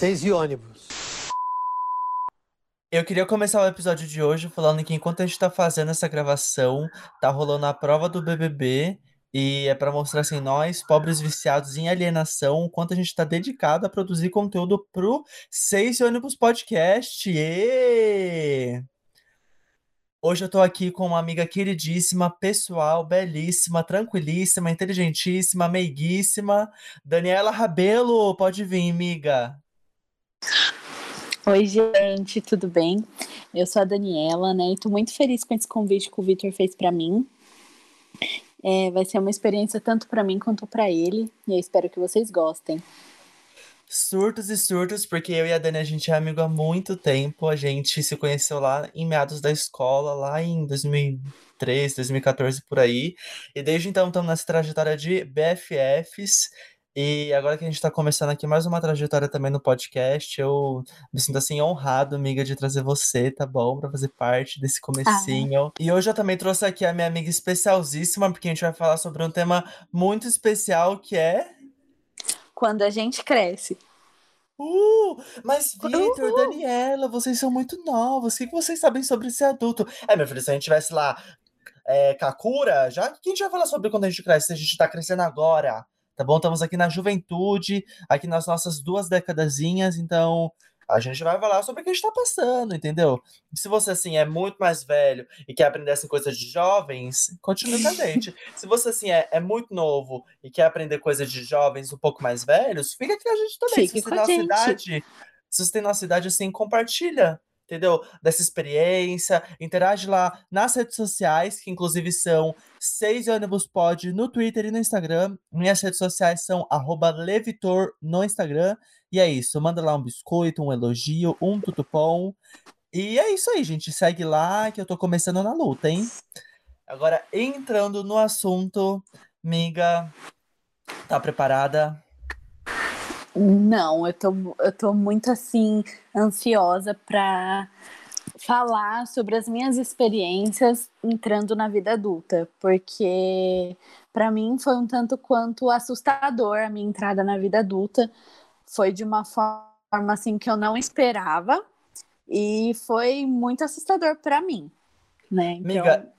Seis e ônibus. Eu queria começar o episódio de hoje falando que enquanto a gente tá fazendo essa gravação, tá rolando a prova do BBB e é para mostrar assim, nós, pobres viciados em alienação, o quanto a gente tá dedicado a produzir conteúdo pro Seis Ônibus Podcast. E Hoje eu tô aqui com uma amiga queridíssima, pessoal, belíssima, tranquilíssima, inteligentíssima, meiguíssima. Daniela Rabelo, pode vir, amiga. Oi, gente, tudo bem? Eu sou a Daniela, né? E tô muito feliz com esse convite que o Victor fez para mim. É, vai ser uma experiência tanto para mim quanto para ele, e eu espero que vocês gostem. Surtos e surtos, porque eu e a Dani, a gente é amigo há muito tempo. A gente se conheceu lá em meados da escola, lá em 2013, 2014, por aí. E desde então estamos nessa trajetória de BFFs. E agora que a gente está começando aqui mais uma trajetória também no podcast, eu me sinto assim honrado, amiga, de trazer você, tá bom? Para fazer parte desse comecinho. Ah. E hoje eu também trouxe aqui a minha amiga especialíssima, porque a gente vai falar sobre um tema muito especial que é quando a gente cresce. Uh, mas Vitor, Daniela, vocês são muito novos. O que vocês sabem sobre ser adulto? É, meu filho, se a gente tivesse lá é, Kakura, já que a gente vai falar sobre quando a gente cresce, se a gente tá crescendo agora, tá bom? Estamos aqui na juventude, aqui nas nossas duas décadazinhas, então a gente vai falar sobre o que a gente tá passando, entendeu? Se você, assim, é muito mais velho e quer aprender assim, coisas de jovens, continue com a gente. Se você, assim, é, é muito novo e quer aprender coisas de jovens um pouco mais velhos, fica aqui com a gente também. Fique se você tem nossa idade, se você tem nossa idade, assim, compartilha entendeu? Dessa experiência. Interage lá nas redes sociais, que inclusive são Seis Ônibus Pod no Twitter e no Instagram. Minhas redes sociais são Levitor no Instagram. E é isso, manda lá um biscoito, um elogio, um tutupom. E é isso aí, gente. Segue lá que eu tô começando na luta, hein? Agora, entrando no assunto, miga, tá preparada? Não, eu tô, eu tô muito assim ansiosa para falar sobre as minhas experiências entrando na vida adulta, porque para mim foi um tanto quanto assustador a minha entrada na vida adulta. Foi de uma forma assim que eu não esperava e foi muito assustador para mim, né? Então... Amiga,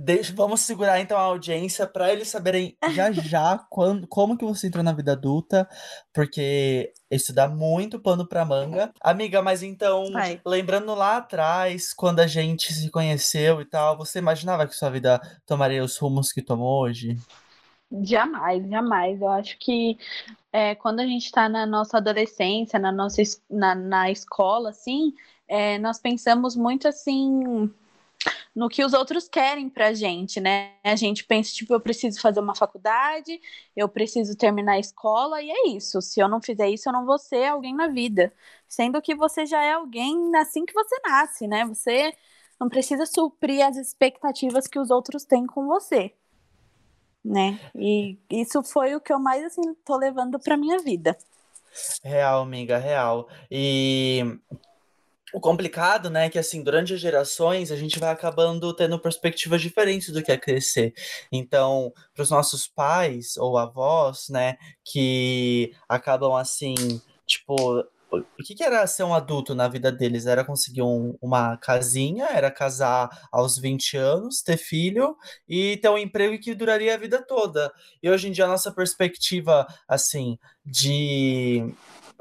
Deixa, vamos segurar então a audiência para eles saberem já já quando, como que você entrou na vida adulta, porque isso dá muito pano para manga. Amiga, mas então, Ai. lembrando lá atrás, quando a gente se conheceu e tal, você imaginava que sua vida tomaria os rumos que tomou hoje? Jamais, jamais. Eu acho que é, quando a gente está na nossa adolescência, na nossa na, na escola, assim, é, nós pensamos muito assim no que os outros querem pra gente, né? A gente pensa, tipo, eu preciso fazer uma faculdade, eu preciso terminar a escola, e é isso. Se eu não fizer isso, eu não vou ser alguém na vida. Sendo que você já é alguém assim que você nasce, né? Você não precisa suprir as expectativas que os outros têm com você. Né? E isso foi o que eu mais assim tô levando para minha vida. Real, amiga, real. E o complicado, né, é que assim, durante as gerações, a gente vai acabando tendo perspectivas diferentes do que é crescer. Então, para os nossos pais ou avós, né, que acabam assim, tipo, o que, que, era ser um adulto na vida deles? Era conseguir um, uma casinha, era casar aos 20 anos, ter filho e ter um emprego que duraria a vida toda. E hoje em dia a nossa perspectiva, assim, de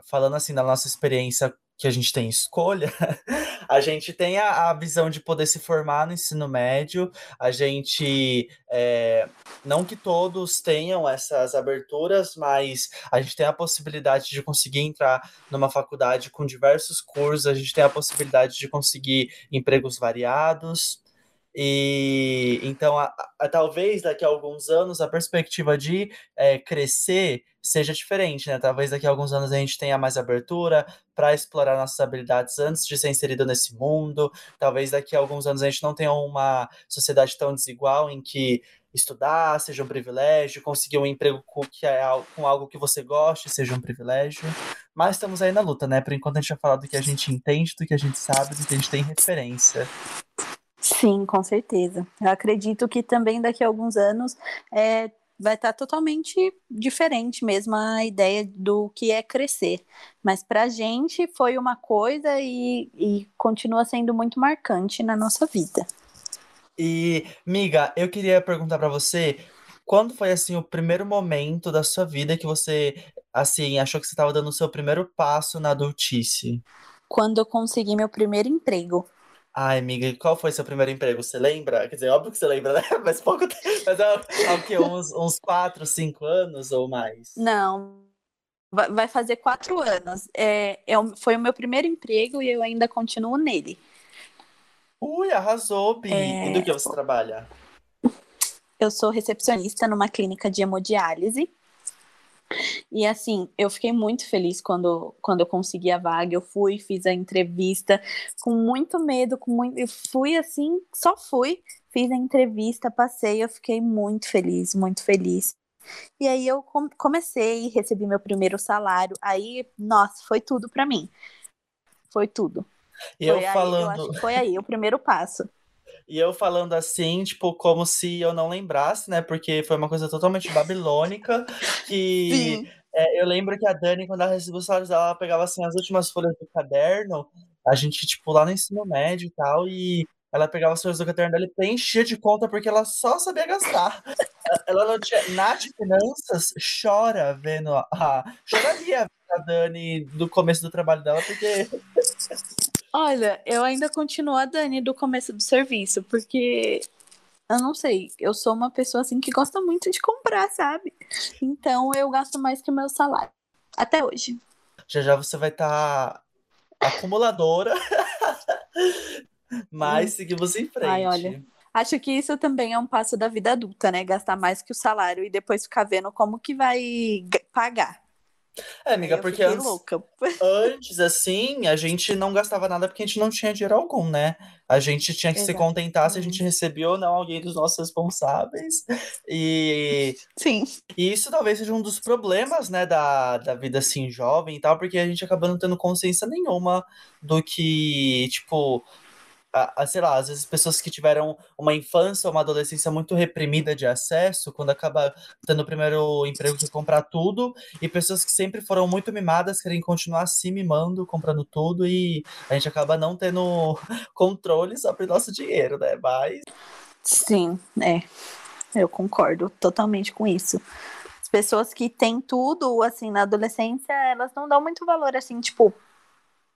falando assim da nossa experiência que a gente tem escolha, a gente tem a, a, visão de poder se formar no ensino médio, a gente. É, não que todos tenham essas aberturas, mas a gente tem a possibilidade de conseguir entrar numa faculdade com diversos cursos, a gente tem a possibilidade de conseguir empregos variados. E então, a, a, talvez daqui a alguns anos a perspectiva de é, crescer seja diferente, né? Talvez daqui a alguns anos a gente tenha mais abertura para explorar nossas habilidades antes de ser inserido nesse mundo. Talvez daqui a alguns anos a gente não tenha uma sociedade tão desigual em que estudar seja um privilégio, conseguir um emprego com, que é, com algo que você goste seja um privilégio. Mas estamos aí na luta, né? Por enquanto a gente vai falar do que a gente entende, do que a gente sabe, do que a gente tem referência. Sim, com certeza. Eu acredito que também daqui a alguns anos é, vai estar tá totalmente diferente mesmo a ideia do que é crescer. Mas para a gente foi uma coisa e, e continua sendo muito marcante na nossa vida. E, miga, eu queria perguntar para você, quando foi assim o primeiro momento da sua vida que você assim achou que você estava dando o seu primeiro passo na adultice? Quando eu consegui meu primeiro emprego. Ai, amiga, qual foi seu primeiro emprego? Você lembra? Quer dizer, óbvio que você lembra, né? Mas pouco Mas há, há o quê? Uns, uns quatro, cinco anos ou mais? Não. Vai fazer quatro anos. É, é, foi o meu primeiro emprego e eu ainda continuo nele. Ui, arrasou, Bi. É... E do que você trabalha? Eu sou recepcionista numa clínica de hemodiálise. E assim, eu fiquei muito feliz quando, quando eu consegui a vaga. Eu fui, fiz a entrevista com muito medo, com muito. Eu fui assim, só fui, fiz a entrevista, passei, eu fiquei muito feliz, muito feliz. E aí eu comecei, recebi meu primeiro salário. Aí, nossa, foi tudo para mim. Foi tudo. E foi eu aí, falando. Eu foi aí o primeiro passo. E eu falando assim, tipo, como se eu não lembrasse, né? Porque foi uma coisa totalmente babilônica. Que é, eu lembro que a Dani, quando ela recebeu o salário dela, ela pegava assim as últimas folhas do caderno. A gente, tipo, lá no ensino médio e tal, e ela pegava as folhas do caderno dela e preenchia de conta porque ela só sabia gastar. ela não tinha. Nath Finanças chora vendo a. Choraria a Dani do começo do trabalho dela, porque Olha, eu ainda continuo a Dani do começo do serviço, porque eu não sei, eu sou uma pessoa assim que gosta muito de comprar, sabe? Então eu gasto mais que o meu salário. Até hoje. Já já você vai estar tá acumuladora. Mas seguimos em frente. Ai, olha. Acho que isso também é um passo da vida adulta, né? Gastar mais que o salário e depois ficar vendo como que vai pagar. É, amiga, porque antes, louca. antes, assim, a gente não gastava nada porque a gente não tinha dinheiro algum, né? A gente tinha que se contentar se a gente recebia ou não alguém dos nossos responsáveis. E. Sim. E isso talvez seja um dos problemas, né, da, da vida assim, jovem e tal, porque a gente acaba não tendo consciência nenhuma do que, tipo, a, a, sei lá, às vezes pessoas que tiveram uma infância ou uma adolescência muito reprimida de acesso, quando acaba tendo o primeiro emprego que comprar tudo, e pessoas que sempre foram muito mimadas querem continuar se mimando, comprando tudo, e a gente acaba não tendo controle sobre o nosso dinheiro, né? Mas. Sim, é. Eu concordo totalmente com isso. As pessoas que têm tudo, assim, na adolescência, elas não dão muito valor, assim, tipo,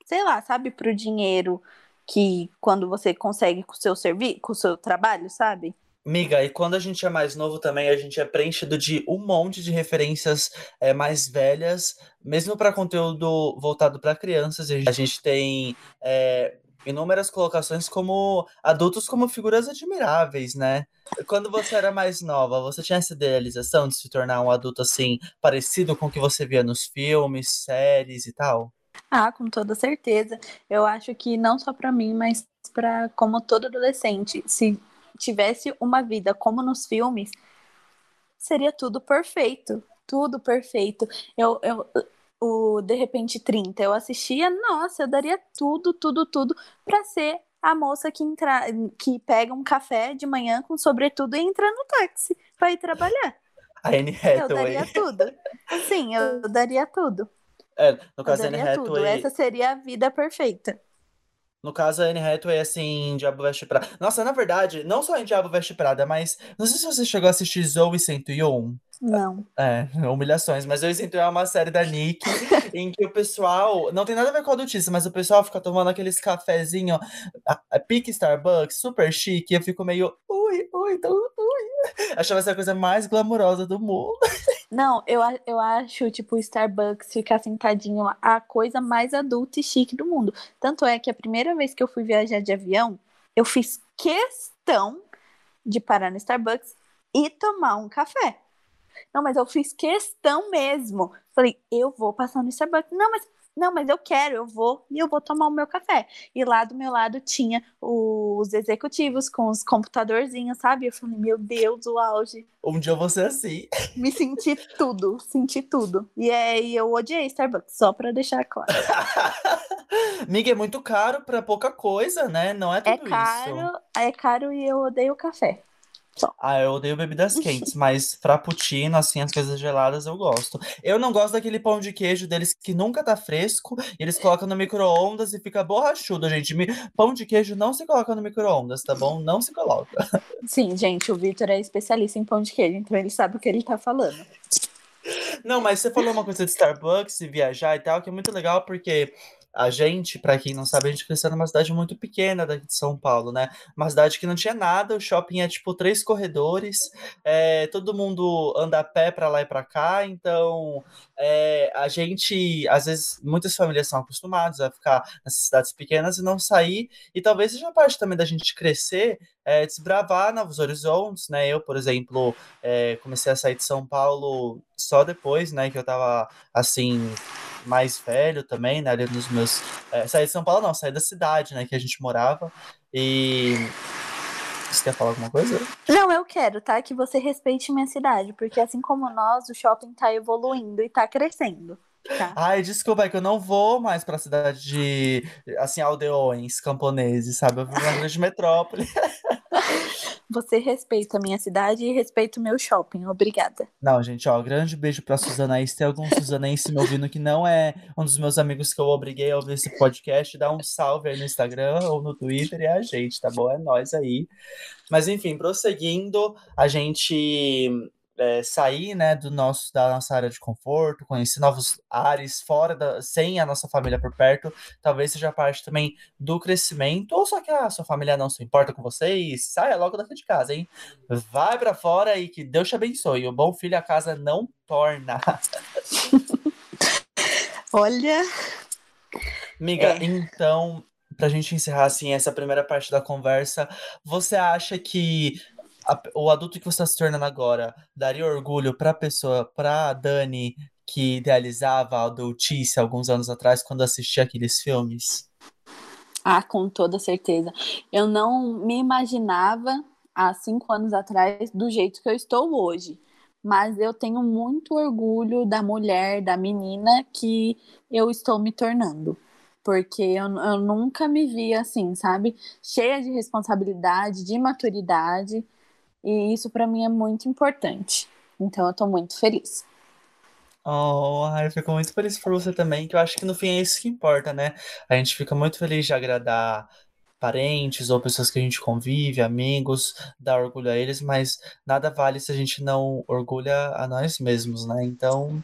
sei lá, sabe, pro dinheiro que quando você consegue com o seu serviço, com o seu trabalho, sabe? Miga, e quando a gente é mais novo também, a gente é preenchido de um monte de referências é, mais velhas, mesmo para conteúdo voltado para crianças. A gente tem é, inúmeras colocações como adultos como figuras admiráveis, né? Quando você era mais nova, você tinha essa idealização de se tornar um adulto assim, parecido com o que você via nos filmes, séries e tal? Ah, com toda certeza. Eu acho que não só para mim, mas para como todo adolescente, se tivesse uma vida como nos filmes, seria tudo perfeito, tudo perfeito. Eu, eu o de repente 30, eu assistia, nossa, eu daria tudo, tudo, tudo para ser a moça que entra, que pega um café de manhã com sobretudo e entra no táxi para ir trabalhar. A Anne Hathaway. Eu daria tudo. Sim, eu daria tudo. É, no caso, Anne Hathaway... Tudo. Essa seria a vida perfeita. No caso, a Anne Hathaway, assim, Diabo Veste Prada. Nossa, na verdade, não só em Diabo Veste Prada, mas... Não sei se você chegou a assistir Zoe 101. Não. É, humilhações. Mas Zoe 101 é uma série da Nick, em que o pessoal... Não tem nada a ver com a adultice, mas o pessoal fica tomando aqueles cafezinhos, pique Starbucks, super chique, e eu fico meio... Ui, ui, então, ui. Achava essa coisa mais glamurosa do mundo. Não, eu, eu acho, tipo, o Starbucks ficar sentadinho lá a coisa mais adulta e chique do mundo. Tanto é que a primeira vez que eu fui viajar de avião, eu fiz questão de parar no Starbucks e tomar um café. Não, mas eu fiz questão mesmo. Falei, eu vou passar no Starbucks. Não, mas não, mas eu quero, eu vou e eu vou tomar o meu café. E lá do meu lado tinha os executivos com os computadorzinhos, sabe? Eu falei, meu Deus, o auge. Um dia eu vou ser assim. Me senti tudo, senti tudo. E aí eu odiei Starbucks, só pra deixar claro. Miga, é muito caro pra pouca coisa, né? Não é tudo é caro, isso. É caro e eu odeio o café. Só. Ah, eu odeio bebidas quentes, mas frappuccino, assim, as coisas geladas eu gosto. Eu não gosto daquele pão de queijo deles que nunca tá fresco, e eles colocam no micro-ondas e fica borrachudo, gente. Pão de queijo não se coloca no micro-ondas, tá bom? Não se coloca. Sim, gente, o Vitor é especialista em pão de queijo, então ele sabe o que ele tá falando. Não, mas você falou uma coisa de Starbucks e viajar e tal, que é muito legal porque a gente, pra quem não sabe, a gente cresceu numa cidade muito pequena daqui de São Paulo, né? Uma cidade que não tinha nada, o shopping é tipo três corredores, é, todo mundo anda a pé pra lá e pra cá, então é, a gente, às vezes, muitas famílias são acostumadas a ficar nessas cidades pequenas e não sair, e talvez seja parte também da gente crescer, é, desbravar novos horizontes, né? Eu, por exemplo, é, comecei a sair de São Paulo só depois, né, que eu tava assim mais velho também, né, ali nos meus é, saí de São Paulo não, saí da cidade, né, que a gente morava e você quer falar alguma coisa? Não, eu quero, tá? Que você respeite minha cidade, porque assim como nós, o shopping tá evoluindo e tá crescendo. Tá? Ai, desculpa, é que eu não vou mais pra cidade de, assim, aldeões camponeses, sabe? Eu vivo na grande metrópole. Você respeita a minha cidade e respeita o meu shopping. Obrigada. Não, gente, ó, grande beijo pra Suzana aí. Se tem algum Suzanense me ouvindo que não é um dos meus amigos que eu obriguei a ouvir esse podcast, dá um salve aí no Instagram ou no Twitter e é a gente, tá bom? É nós aí. Mas enfim, prosseguindo, a gente é, sair, né, do nosso, da nossa área de conforto, conhecer novos ares fora da, sem a nossa família por perto, talvez seja parte também do crescimento, ou só que a sua família não se importa com você e saia logo daqui de casa, hein? Vai pra fora e que Deus te abençoe. O bom filho a casa não torna. Olha, Amiga, É. então, pra gente encerrar assim essa primeira parte da conversa, você acha que a- o adulto que você está se tornando agora daria orgulho pra pessoa, pra Dani, que idealizava a adultice alguns anos atrás quando assistia aqueles filmes? ah, com toda certeza. Eu não me imaginava há cinco anos atrás do jeito que eu estou hoje. Mas eu tenho muito orgulho da mulher, da menina que eu estou me tornando. Porque eu, eu nunca me vi assim, sabe? Cheia de responsabilidade, de maturidade. E isso para mim é muito importante. Então eu tô muito feliz. Oh, eu fico muito feliz por você também, que eu acho que no fim é isso que importa, né? A gente fica muito feliz de agradar parentes ou pessoas que a gente convive, amigos, dar orgulho a eles, mas nada vale se a gente não orgulha a nós mesmos, né? Então,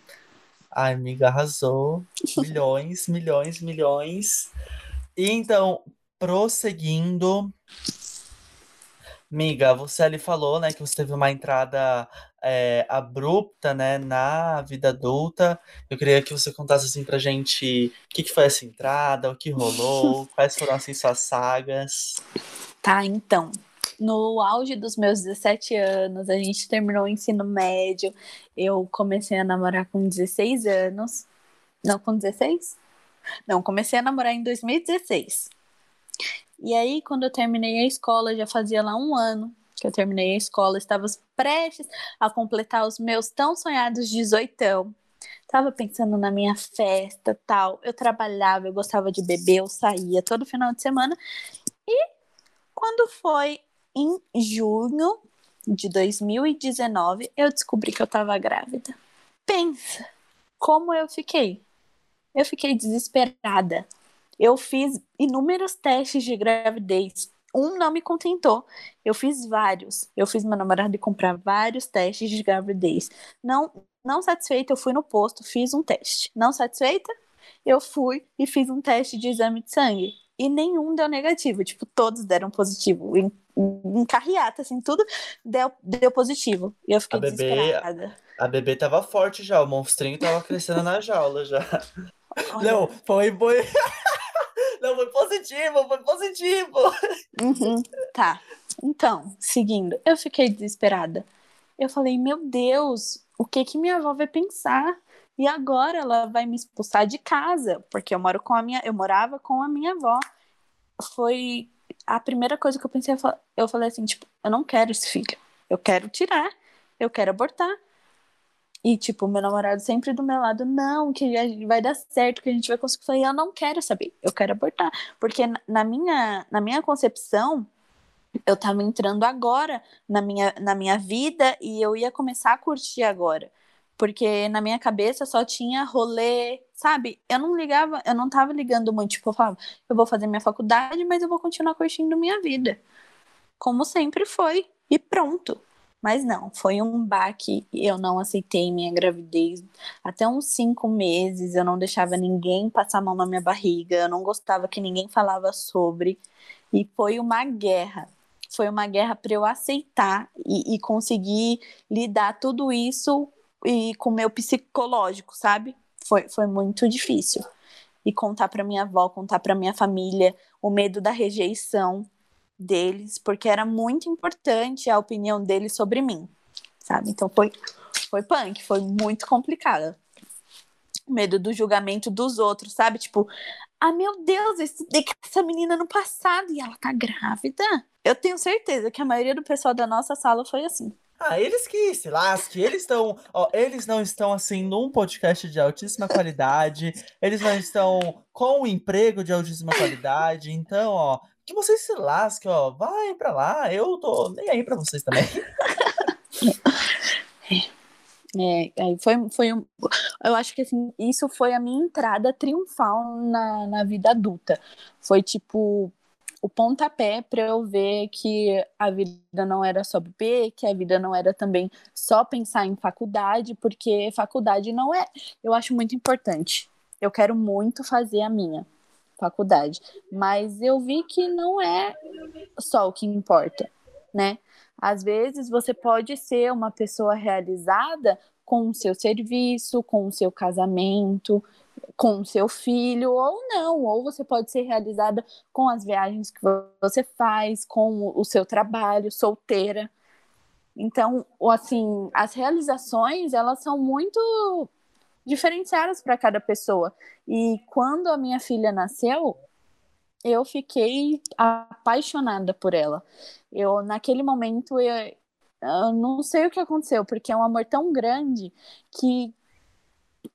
ai, amiga, arrasou. Milhões, milhões, milhões. E então, prosseguindo. Miga, você ali falou, né, que você teve uma entrada é, abrupta, né, na vida adulta. Eu queria que você contasse assim pra gente o que, que foi essa entrada, o que rolou, quais foram assim suas sagas. Tá, então. No auge dos meus 17 anos, a gente terminou o ensino médio. Eu comecei a namorar com 16 anos. Não, com 16? Não, comecei a namorar em 2016. E aí, quando eu terminei a escola, já fazia lá um ano que eu terminei a escola, estava prestes a completar os meus tão sonhados 18. Tava pensando na minha festa, tal. Eu trabalhava, eu gostava de beber, eu saía todo final de semana. E quando foi em junho de 2019, eu descobri que eu tava grávida. Pensa como eu fiquei. Eu fiquei desesperada. Eu fiz inúmeros testes de gravidez. Um não me contentou. Eu fiz vários. Eu fiz meu namorado comprar vários testes de gravidez. Não, não satisfeita, eu fui no posto, fiz um teste. Não satisfeita, eu fui e fiz um teste de exame de sangue. E nenhum deu negativo. Tipo, todos deram positivo. Em, em carreata, assim, tudo deu, deu positivo. E eu fiquei A bebê- desesperada. A bebê tava forte já, o monstrinho tava crescendo na jaula já. Olha, Não, foi, foi. Não, foi positivo, foi positivo. Uhum, tá. Então, seguindo, eu fiquei desesperada. Eu falei, meu Deus, o que que minha avó vai pensar? E agora ela vai me expulsar de casa, porque eu moro com a minha, eu morava com a minha avó. Foi a primeira coisa que eu pensei, eu fa- eu falei assim, tipo, eu não quero esse filho. Eu quero tirar, eu quero abortar. E, tipo, meu namorado sempre do meu lado, não, que vai dar certo, que a gente vai conseguir. Eu falei, eu não quero saber, eu quero abortar. Porque na- minha, na minha concepção, eu estava entrando agora na minha, na minha vida e eu ia começar a curtir agora. Porque na minha cabeça só tinha rolê, sabe? Eu não ligava, eu não tava ligando muito. Tipo, eu falava, eu vou fazer minha faculdade, mas eu vou continuar curtindo minha vida. Como sempre foi. E pronto. Mas não, foi um baque. Eu não aceitei minha gravidez. Até uns cinco meses eu não deixava ninguém passar a mão na minha barriga. Eu não gostava que ninguém falava sobre. E foi uma guerra. Foi uma guerra para eu aceitar e, e conseguir lidar tudo isso e com o meu psicológico, sabe? Foi, foi muito difícil. E contar para minha avó, contar para minha família, o medo da rejeição deles, porque era muito importante a opinião deles sobre mim, sabe? Então foi foi punk, foi muito complicado. Medo do julgamento dos outros, sabe? Tipo, ah, meu Deus, eu estudei com essa menina no passado e ela tá grávida. Eu tenho certeza que a maioria do pessoal da nossa sala foi assim. Ah, eles que se lasquem, eles estão, eles não estão assim num podcast de altíssima qualidade, eles não estão com um emprego de altíssima qualidade, então, ó, que vocês se lasquem, ó, vai pra lá, eu tô nem aí pra vocês também. É, é, foi, foi um, eu acho que assim, isso foi a minha entrada triunfal na, na vida adulta. Foi tipo, o pontapé para eu ver que a vida não era só beber, que a vida não era também só pensar em faculdade, porque faculdade não é. Eu acho muito importante. Eu quero muito fazer a minha faculdade, mas eu vi que não é só o que importa, né? Às vezes você pode ser uma pessoa realizada com o seu serviço, com o seu casamento, com seu filho ou não, ou você pode ser realizada com as viagens que você faz, com o seu trabalho, solteira. Então, assim, as realizações, elas são muito diferenciadas para cada pessoa. E quando a minha filha nasceu, eu fiquei apaixonada por ela. Eu naquele momento eu, eu não sei o que aconteceu, porque é um amor tão grande que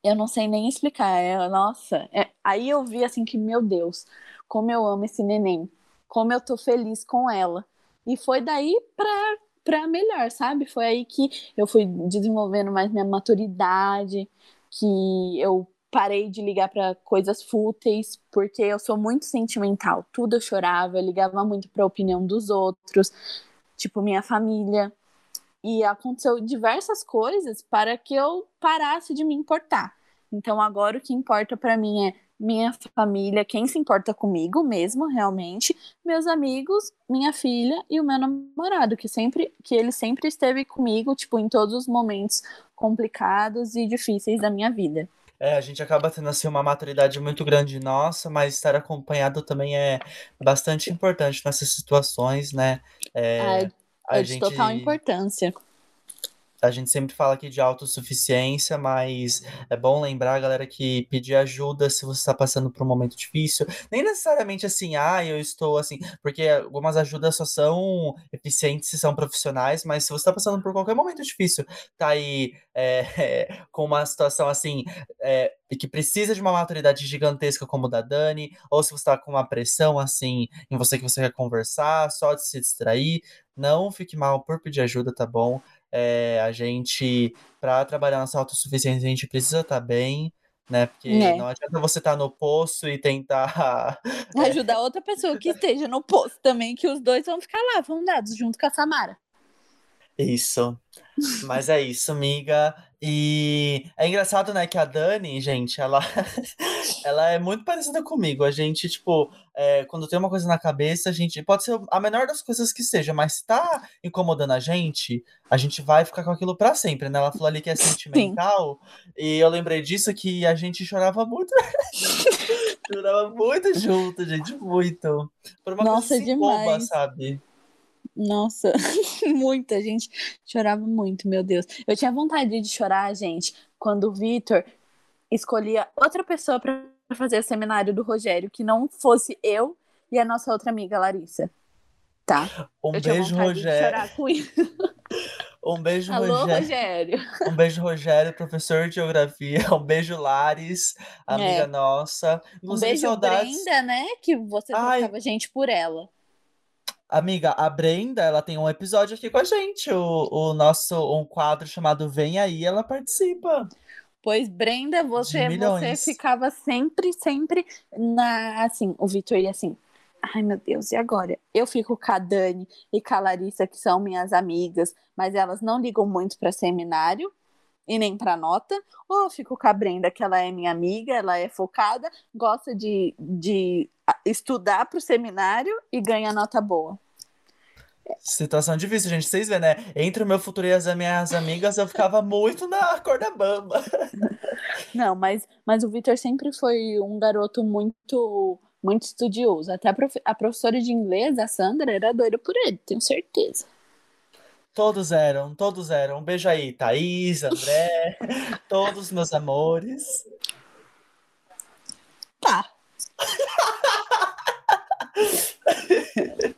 eu não sei nem explicar. É, nossa, é, aí eu vi assim que, meu Deus, como eu amo esse neném, como eu tô feliz com ela. E foi daí pra, pra melhor, sabe? Foi aí que eu fui desenvolvendo mais minha maturidade, que eu parei de ligar para coisas fúteis, porque eu sou muito sentimental. Tudo eu chorava, eu ligava muito para a opinião dos outros, tipo minha família e aconteceu diversas coisas para que eu parasse de me importar. Então agora o que importa para mim é minha família, quem se importa comigo mesmo, realmente, meus amigos, minha filha e o meu namorado, que sempre que ele sempre esteve comigo, tipo, em todos os momentos complicados e difíceis da minha vida. É, a gente acaba tendo assim uma maturidade muito grande nossa, mas estar acompanhado também é bastante importante nessas situações, né? É, a é de gente, total importância. A gente sempre fala aqui de autossuficiência, mas é bom lembrar, galera, que pedir ajuda se você está passando por um momento difícil. Nem necessariamente assim, ah, eu estou assim, porque algumas ajudas só são eficientes se são profissionais, mas se você está passando por qualquer momento difícil, tá aí é, é, com uma situação assim, é, que precisa de uma maturidade gigantesca como da Dani, ou se você está com uma pressão assim em você que você quer conversar, só de se distrair, não fique mal por pedir ajuda, tá bom? É, a gente, para trabalhar nossa autossuficiência, a gente precisa estar tá bem, né? Porque é. não adianta você estar tá no poço e tentar ajudar outra pessoa que esteja no poço também, que os dois vão ficar lá, vão dados junto com a Samara. Isso. Mas é isso, amiga. E é engraçado, né, que a Dani, gente, ela, ela é muito parecida comigo. A gente, tipo, é, quando tem uma coisa na cabeça, a gente. Pode ser a menor das coisas que seja, mas se tá incomodando a gente, a gente vai ficar com aquilo para sempre, né? Ela falou ali que é sentimental. Sim. E eu lembrei disso que a gente chorava muito. chorava muito junto, gente, muito. Por uma Nossa, coisa assim, boba, sabe? Nossa, muita gente chorava muito, meu Deus. Eu tinha vontade de chorar, gente, quando o Vitor escolhia outra pessoa para fazer o seminário do Rogério, que não fosse eu e a nossa outra amiga Larissa. Tá? Um eu beijo, Rogério. Um beijo, Alô, Rogério. Rogério. Um beijo, Rogério, professor de geografia. Um beijo, Lares, amiga é. nossa. Inclusive, um beijo, saudades... Brenda, né? Que você trocava gente por ela. Amiga, a Brenda, ela tem um episódio aqui com a gente, o, o nosso um quadro chamado Vem Aí, ela participa. Pois, Brenda, você, você ficava sempre, sempre na. Assim, o Vitor ia assim. Ai, meu Deus, e agora? Eu fico com a Dani e com a Larissa, que são minhas amigas, mas elas não ligam muito para seminário e nem para nota. Ou eu fico com a Brenda, que ela é minha amiga, ela é focada, gosta de, de estudar para o seminário e ganha nota boa. Situação difícil, gente. Vocês vêem, né? Entre o meu futuro e as minhas amigas, eu ficava muito na corda bamba. Não, mas, mas o Vitor sempre foi um garoto muito muito estudioso. Até a, prof... a professora de inglês, a Sandra, era doida por ele, tenho certeza. Todos eram, todos eram. Um beijo aí, Thaís, André, todos meus amores. Tá.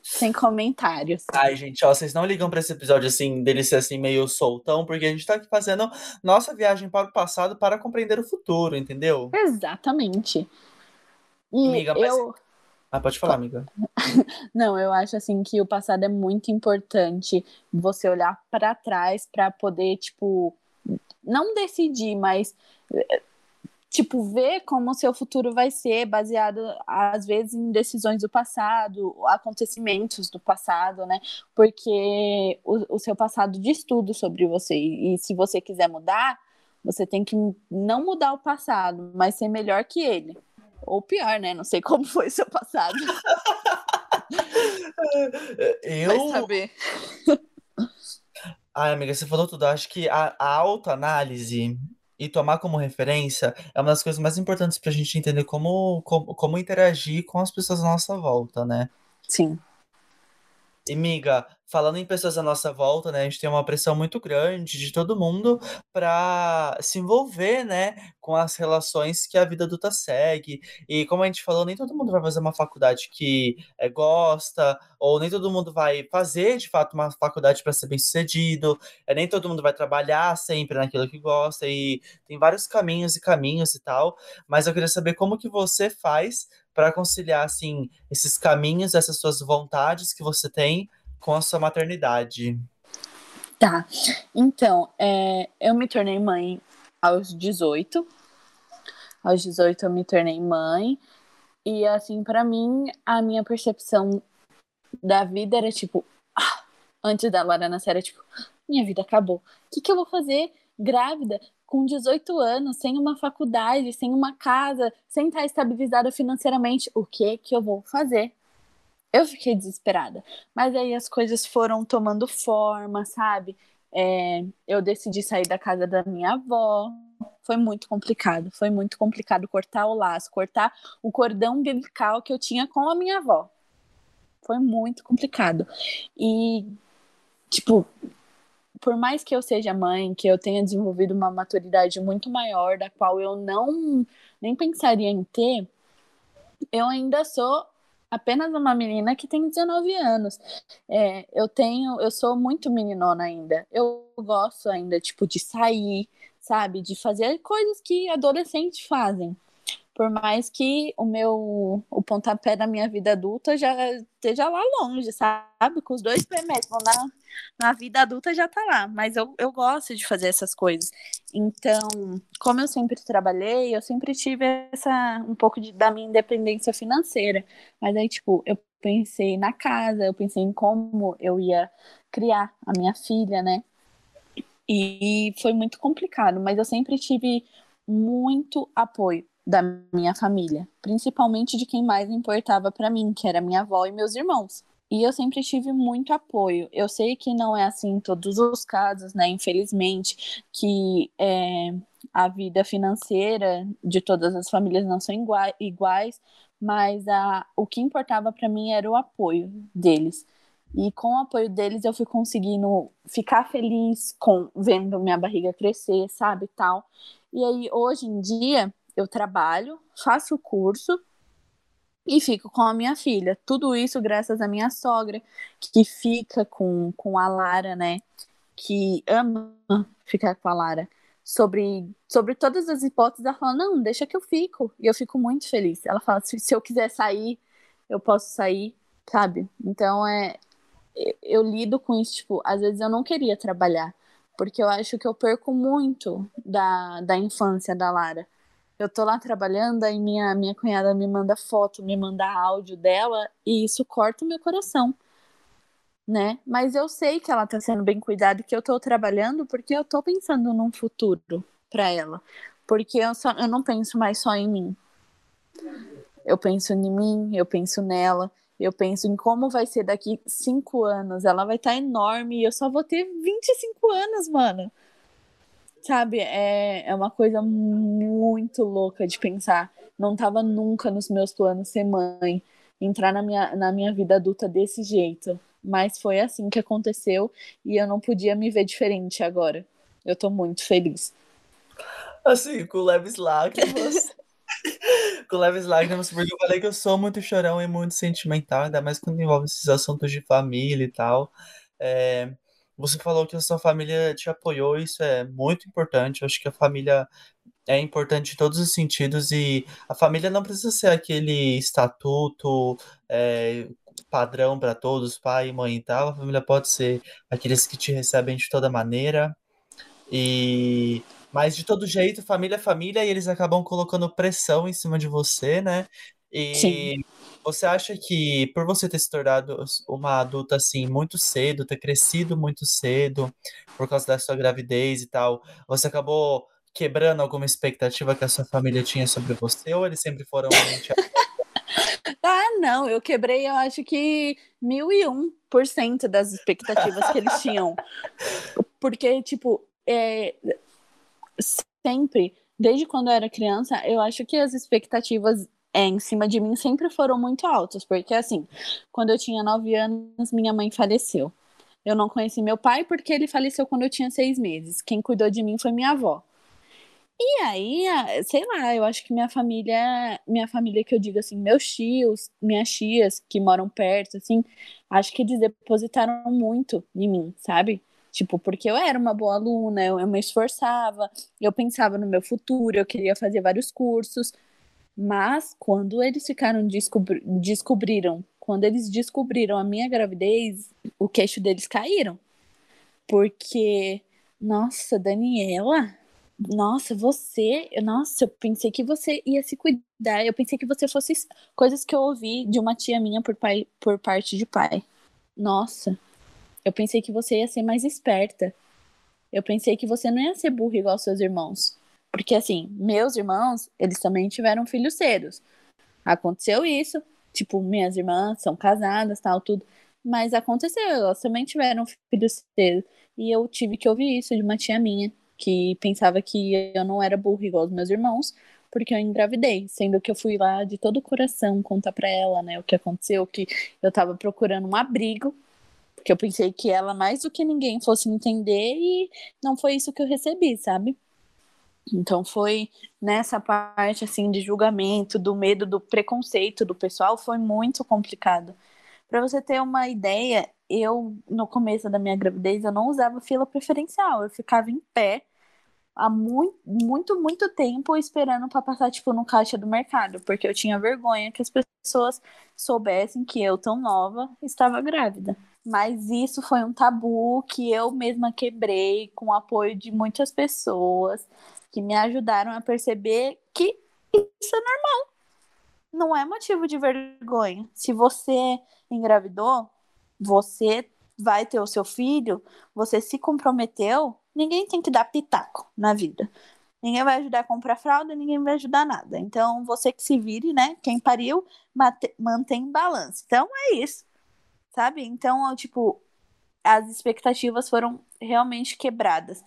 Sem comentários. Ai, gente, ó, vocês não ligam para esse episódio assim, dele ser assim meio soltão, porque a gente tá aqui fazendo nossa viagem para o passado para compreender o futuro, entendeu? Exatamente. E amiga, mas... eu. Ah, pode falar, amiga. Não, eu acho assim que o passado é muito importante você olhar para trás para poder, tipo, não decidir, mas tipo, ver como o seu futuro vai ser, baseado, às vezes, em decisões do passado, acontecimentos do passado, né? Porque o, o seu passado diz tudo sobre você. E se você quiser mudar, você tem que não mudar o passado, mas ser melhor que ele. Ou pior, né? Não sei como foi seu passado. Eu. Vai saber. Ai, amiga, você falou tudo. Acho que a, a autoanálise e tomar como referência é uma das coisas mais importantes para a gente entender como, como, como interagir com as pessoas à nossa volta, né? Sim. E, miga, falando em pessoas à nossa volta, né, a gente tem uma pressão muito grande de todo mundo para se envolver, né, com as relações que a vida adulta segue. E como a gente falou, nem todo mundo vai fazer uma faculdade que é, gosta, ou nem todo mundo vai fazer de fato uma faculdade para ser bem-sucedido, é, nem todo mundo vai trabalhar sempre naquilo que gosta, e tem vários caminhos e caminhos e tal. Mas eu queria saber como que você faz para conciliar assim esses caminhos, essas suas vontades que você tem com a sua maternidade. Tá. Então, é, eu me tornei mãe aos 18. Aos 18 eu me tornei mãe. E assim, para mim, a minha percepção da vida era tipo, ah, antes da Lara nascer, era tipo, minha vida acabou. O que, que eu vou fazer grávida com 18 anos, sem uma faculdade, sem uma casa, sem estar estabilizada financeiramente, o que que eu vou fazer? Eu fiquei desesperada. Mas aí as coisas foram tomando forma, sabe? É, eu decidi sair da casa da minha avó. Foi muito complicado. Foi muito complicado cortar o laço, cortar o cordão umbilical que eu tinha com a minha avó. Foi muito complicado. E, tipo, por mais que eu seja mãe, que eu tenha desenvolvido uma maturidade muito maior, da qual eu não nem pensaria em ter, eu ainda sou apenas uma menina que tem 19 anos. É, eu tenho, eu sou muito meninona ainda. Eu gosto ainda, tipo, de sair, sabe? De fazer coisas que adolescentes fazem por mais que o meu o pontapé da minha vida adulta já esteja lá longe, sabe? Com os dois pés mesmo na, na vida adulta já tá lá, mas eu, eu gosto de fazer essas coisas. Então, como eu sempre trabalhei, eu sempre tive essa um pouco de, da minha independência financeira. Mas aí, tipo, eu pensei na casa, eu pensei em como eu ia criar a minha filha, né? E foi muito complicado, mas eu sempre tive muito apoio da minha família, principalmente de quem mais importava para mim, que era minha avó e meus irmãos. E eu sempre tive muito apoio. Eu sei que não é assim em todos os casos, né? Infelizmente, que é, a vida financeira de todas as famílias não são iguais, mas a, o que importava para mim era o apoio deles. E com o apoio deles eu fui conseguindo ficar feliz com vendo minha barriga crescer, sabe, tal. E aí hoje em dia eu trabalho, faço o curso e fico com a minha filha. Tudo isso graças à minha sogra, que fica com, com a Lara, né? Que ama ficar com a Lara. Sobre, sobre todas as hipóteses, ela fala: Não, deixa que eu fico. E eu fico muito feliz. Ela fala: Se, se eu quiser sair, eu posso sair, sabe? Então é, eu lido com isso, tipo, às vezes eu não queria trabalhar, porque eu acho que eu perco muito da, da infância da Lara. Eu tô lá trabalhando, aí minha, minha cunhada me manda foto, me manda áudio dela, e isso corta o meu coração, né? Mas eu sei que ela tá sendo bem cuidada, que eu tô trabalhando porque eu tô pensando num futuro para ela. Porque eu, só, eu não penso mais só em mim. Eu penso em mim, eu penso nela, eu penso em como vai ser daqui cinco anos. Ela vai estar tá enorme e eu só vou ter 25 anos, mano. Sabe, é, é uma coisa muito louca de pensar. Não tava nunca nos meus planos ser mãe, entrar na minha, na minha vida adulta desse jeito. Mas foi assim que aconteceu e eu não podia me ver diferente agora. Eu tô muito feliz. Assim, com leves lágrimas. com leves lágrimas, porque eu falei que eu sou muito chorão e muito sentimental, ainda mais quando envolve esses assuntos de família e tal. É, você falou que a sua família te apoiou, isso é muito importante. Eu acho que a família é importante em todos os sentidos e a família não precisa ser aquele estatuto é, padrão para todos, pai, mãe e tal. A família pode ser aqueles que te recebem de toda maneira. E mas de todo jeito, família é família e eles acabam colocando pressão em cima de você, né? E Sim. Você acha que por você ter se tornado uma adulta assim muito cedo, ter crescido muito cedo por causa da sua gravidez e tal, você acabou quebrando alguma expectativa que a sua família tinha sobre você ou eles sempre foram Ah, não, eu quebrei, eu acho que mil e um por cento das expectativas que eles tinham. Porque, tipo, é, sempre, desde quando eu era criança, eu acho que as expectativas é, em cima de mim sempre foram muito altas, porque assim, quando eu tinha nove anos, minha mãe faleceu. Eu não conheci meu pai porque ele faleceu quando eu tinha seis meses. Quem cuidou de mim foi minha avó. E aí, sei lá, eu acho que minha família, minha família que eu digo assim, meus tios, minhas tias que moram perto, assim, acho que eles depositaram muito em mim, sabe? Tipo, porque eu era uma boa aluna, eu, eu me esforçava, eu pensava no meu futuro, eu queria fazer vários cursos. Mas quando eles ficaram descobri descobriram, quando eles descobriram a minha gravidez, o queixo deles caíram. Porque, nossa, Daniela, nossa, você, nossa, eu pensei que você ia se cuidar, eu pensei que você fosse coisas que eu ouvi de uma tia minha por, pai, por parte de pai. Nossa, eu pensei que você ia ser mais esperta. Eu pensei que você não ia ser burro igual seus irmãos. Porque, assim, meus irmãos, eles também tiveram filhos cedos. Aconteceu isso. Tipo, minhas irmãs são casadas, tal, tudo. Mas aconteceu, elas também tiveram filhos cedos. E eu tive que ouvir isso de uma tia minha, que pensava que eu não era burro igual os meus irmãos, porque eu engravidei, sendo que eu fui lá de todo o coração contar para ela, né, o que aconteceu, que eu tava procurando um abrigo porque eu pensei que ela, mais do que ninguém, fosse entender e não foi isso que eu recebi, sabe? Então foi nessa parte assim de julgamento, do medo, do preconceito do pessoal, foi muito complicado. Para você ter uma ideia, eu no começo da minha gravidez eu não usava fila preferencial, eu ficava em pé há muito, muito, muito tempo esperando para passar tipo no caixa do mercado, porque eu tinha vergonha que as pessoas soubessem que eu tão nova estava grávida. Mas isso foi um tabu que eu mesma quebrei com o apoio de muitas pessoas que me ajudaram a perceber que isso é normal. Não é motivo de vergonha. Se você engravidou, você vai ter o seu filho, você se comprometeu, ninguém tem que dar pitaco na vida. Ninguém vai ajudar a comprar fralda, ninguém vai ajudar nada. Então, você que se vire, né? Quem pariu, mantém balanço. Então, é isso sabe? Então, tipo, as expectativas foram realmente quebradas.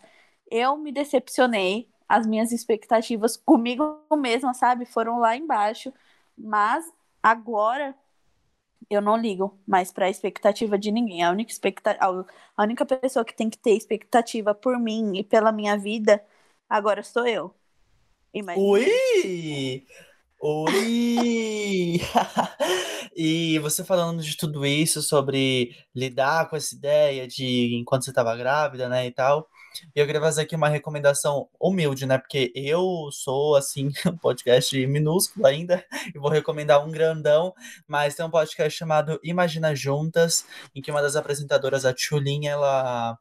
Eu me decepcionei, as minhas expectativas comigo mesma, sabe, foram lá embaixo, mas agora eu não ligo mais para a expectativa de ninguém. A única, expecta a única pessoa que tem que ter expectativa por mim e pela minha vida agora sou eu. Imagina. Ui! Oi! e você falando de tudo isso, sobre lidar com essa ideia de enquanto você estava grávida, né, e tal. E eu queria fazer aqui uma recomendação humilde, né? Porque eu sou, assim, um podcast minúsculo ainda, e vou recomendar um grandão, mas tem um podcast chamado Imagina Juntas, em que uma das apresentadoras, a Tchulin, ela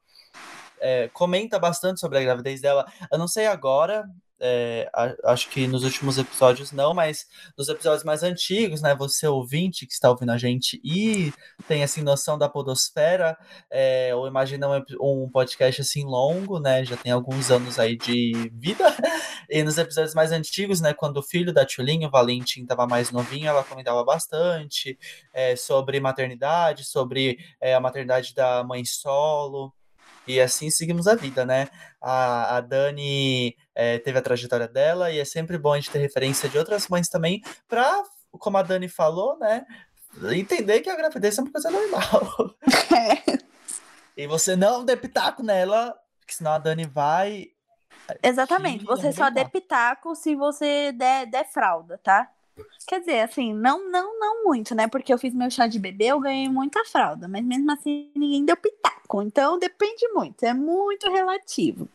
é, comenta bastante sobre a gravidez dela. Eu não sei agora, é, acho que nos últimos episódios não, mas nos episódios mais antigos, né? Você ouvinte que está ouvindo a gente e tem assim noção da podosfera, é, ou imagina um, um, podcast assim longo, né? Já tem alguns anos aí de vida. E nos episódios mais antigos, né? Quando o filho da Tchulinha, o Valentim, estava mais novinho, ela comentava bastante é, sobre maternidade, sobre é, a maternidade da mãe solo. E assim seguimos a vida, né? A, a Dani é, teve a trajetória dela e é sempre bom a gente ter referência de outras mães também para, como a Dani falou, né? Entender que a gravidez é uma coisa normal. É. E você não dê pitaco nela, porque senão a Dani vai. Exatamente, você só dê pitaco se você der, der fralda, tá? Quer dizer, assim, não, não, não muito, né? Porque eu fiz meu chá de bebê, eu ganhei muita fralda, mas mesmo assim ninguém deu pitaco. Então depende muito, é muito relativo.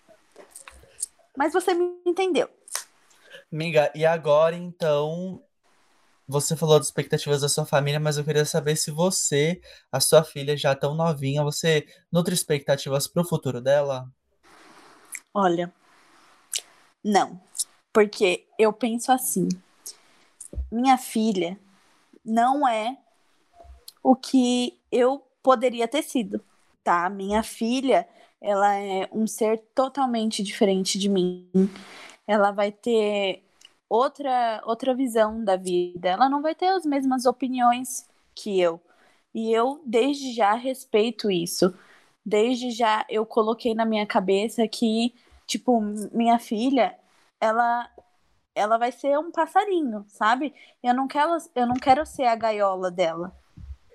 Mas você me entendeu. Miga, e agora então você falou das expectativas da sua família, mas eu queria saber se você, a sua filha já tão novinha, você nutre expectativas para o futuro dela? Olha, não. Porque eu penso assim: minha filha não é o que eu poderia ter sido, tá? Minha filha, ela é um ser totalmente diferente de mim. Ela vai ter outra outra visão da vida. Ela não vai ter as mesmas opiniões que eu. E eu desde já respeito isso. Desde já eu coloquei na minha cabeça que tipo, minha filha, ela ela vai ser um passarinho, sabe? Eu não quero, eu não quero ser a gaiola dela.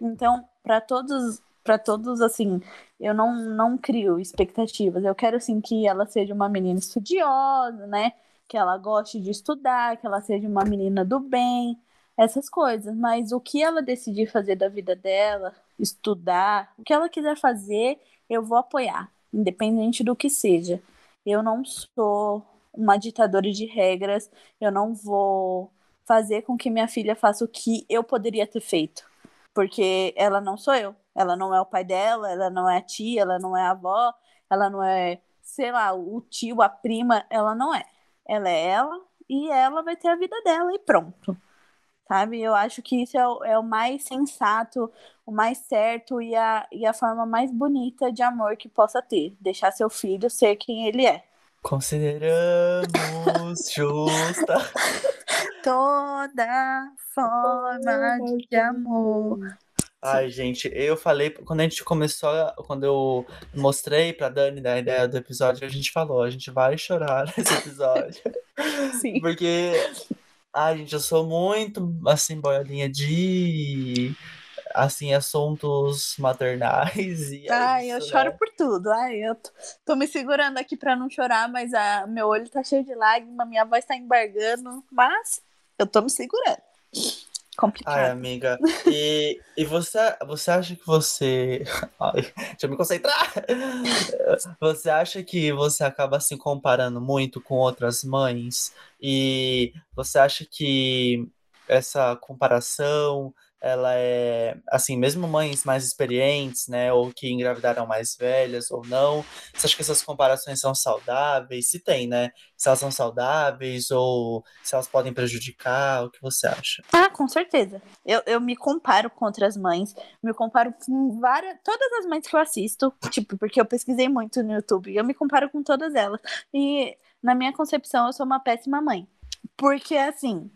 Então, para todos, para todos assim, eu não não crio expectativas. Eu quero assim que ela seja uma menina estudiosa, né? Que ela goste de estudar, que ela seja uma menina do bem, essas coisas. Mas o que ela decidir fazer da vida dela, estudar, o que ela quiser fazer, eu vou apoiar, independente do que seja. Eu não sou uma ditadora de regras, eu não vou fazer com que minha filha faça o que eu poderia ter feito. Porque ela não sou eu. Ela não é o pai dela, ela não é a tia, ela não é a avó, ela não é, sei lá, o tio, a prima, ela não é. Ela é ela e ela vai ter a vida dela e pronto. Sabe? Eu acho que isso é o, é o mais sensato, o mais certo e a, e a forma mais bonita de amor que possa ter. Deixar seu filho ser quem ele é. Consideramos justa toda forma de amor. Ai, gente, eu falei, quando a gente começou, quando eu mostrei pra Dani da ideia do episódio, a gente falou, a gente vai chorar nesse episódio. Sim. Porque, ai, gente, eu sou muito, assim, boiolinha de assim, assuntos maternais. E é Ai, isso, eu né? choro por tudo. Ai, eu tô, tô, me segurando aqui para não chorar, mas a, meu olho tá cheio de lágrimas, minha voz tá embargando, mas eu tô me segurando. Complicado. Ai, amiga. E, e você, você acha que você. Ai, deixa eu me concentrar. Você acha que você acaba se comparando muito com outras mães? E você acha que essa comparação ela é, assim, mesmo mães mais experientes, né, ou que engravidaram mais velhas ou não, você acha que essas comparações são saudáveis? Se tem, né? Se elas são saudáveis ou se elas podem prejudicar, o que você acha? Ah, com certeza. Eu, eu me comparo com outras mães, me comparo com várias, todas as mães que eu assisto, tipo, porque eu pesquisei muito no YouTube, eu me comparo com todas elas. E na minha concepção, eu sou uma péssima mãe. Porque, assim,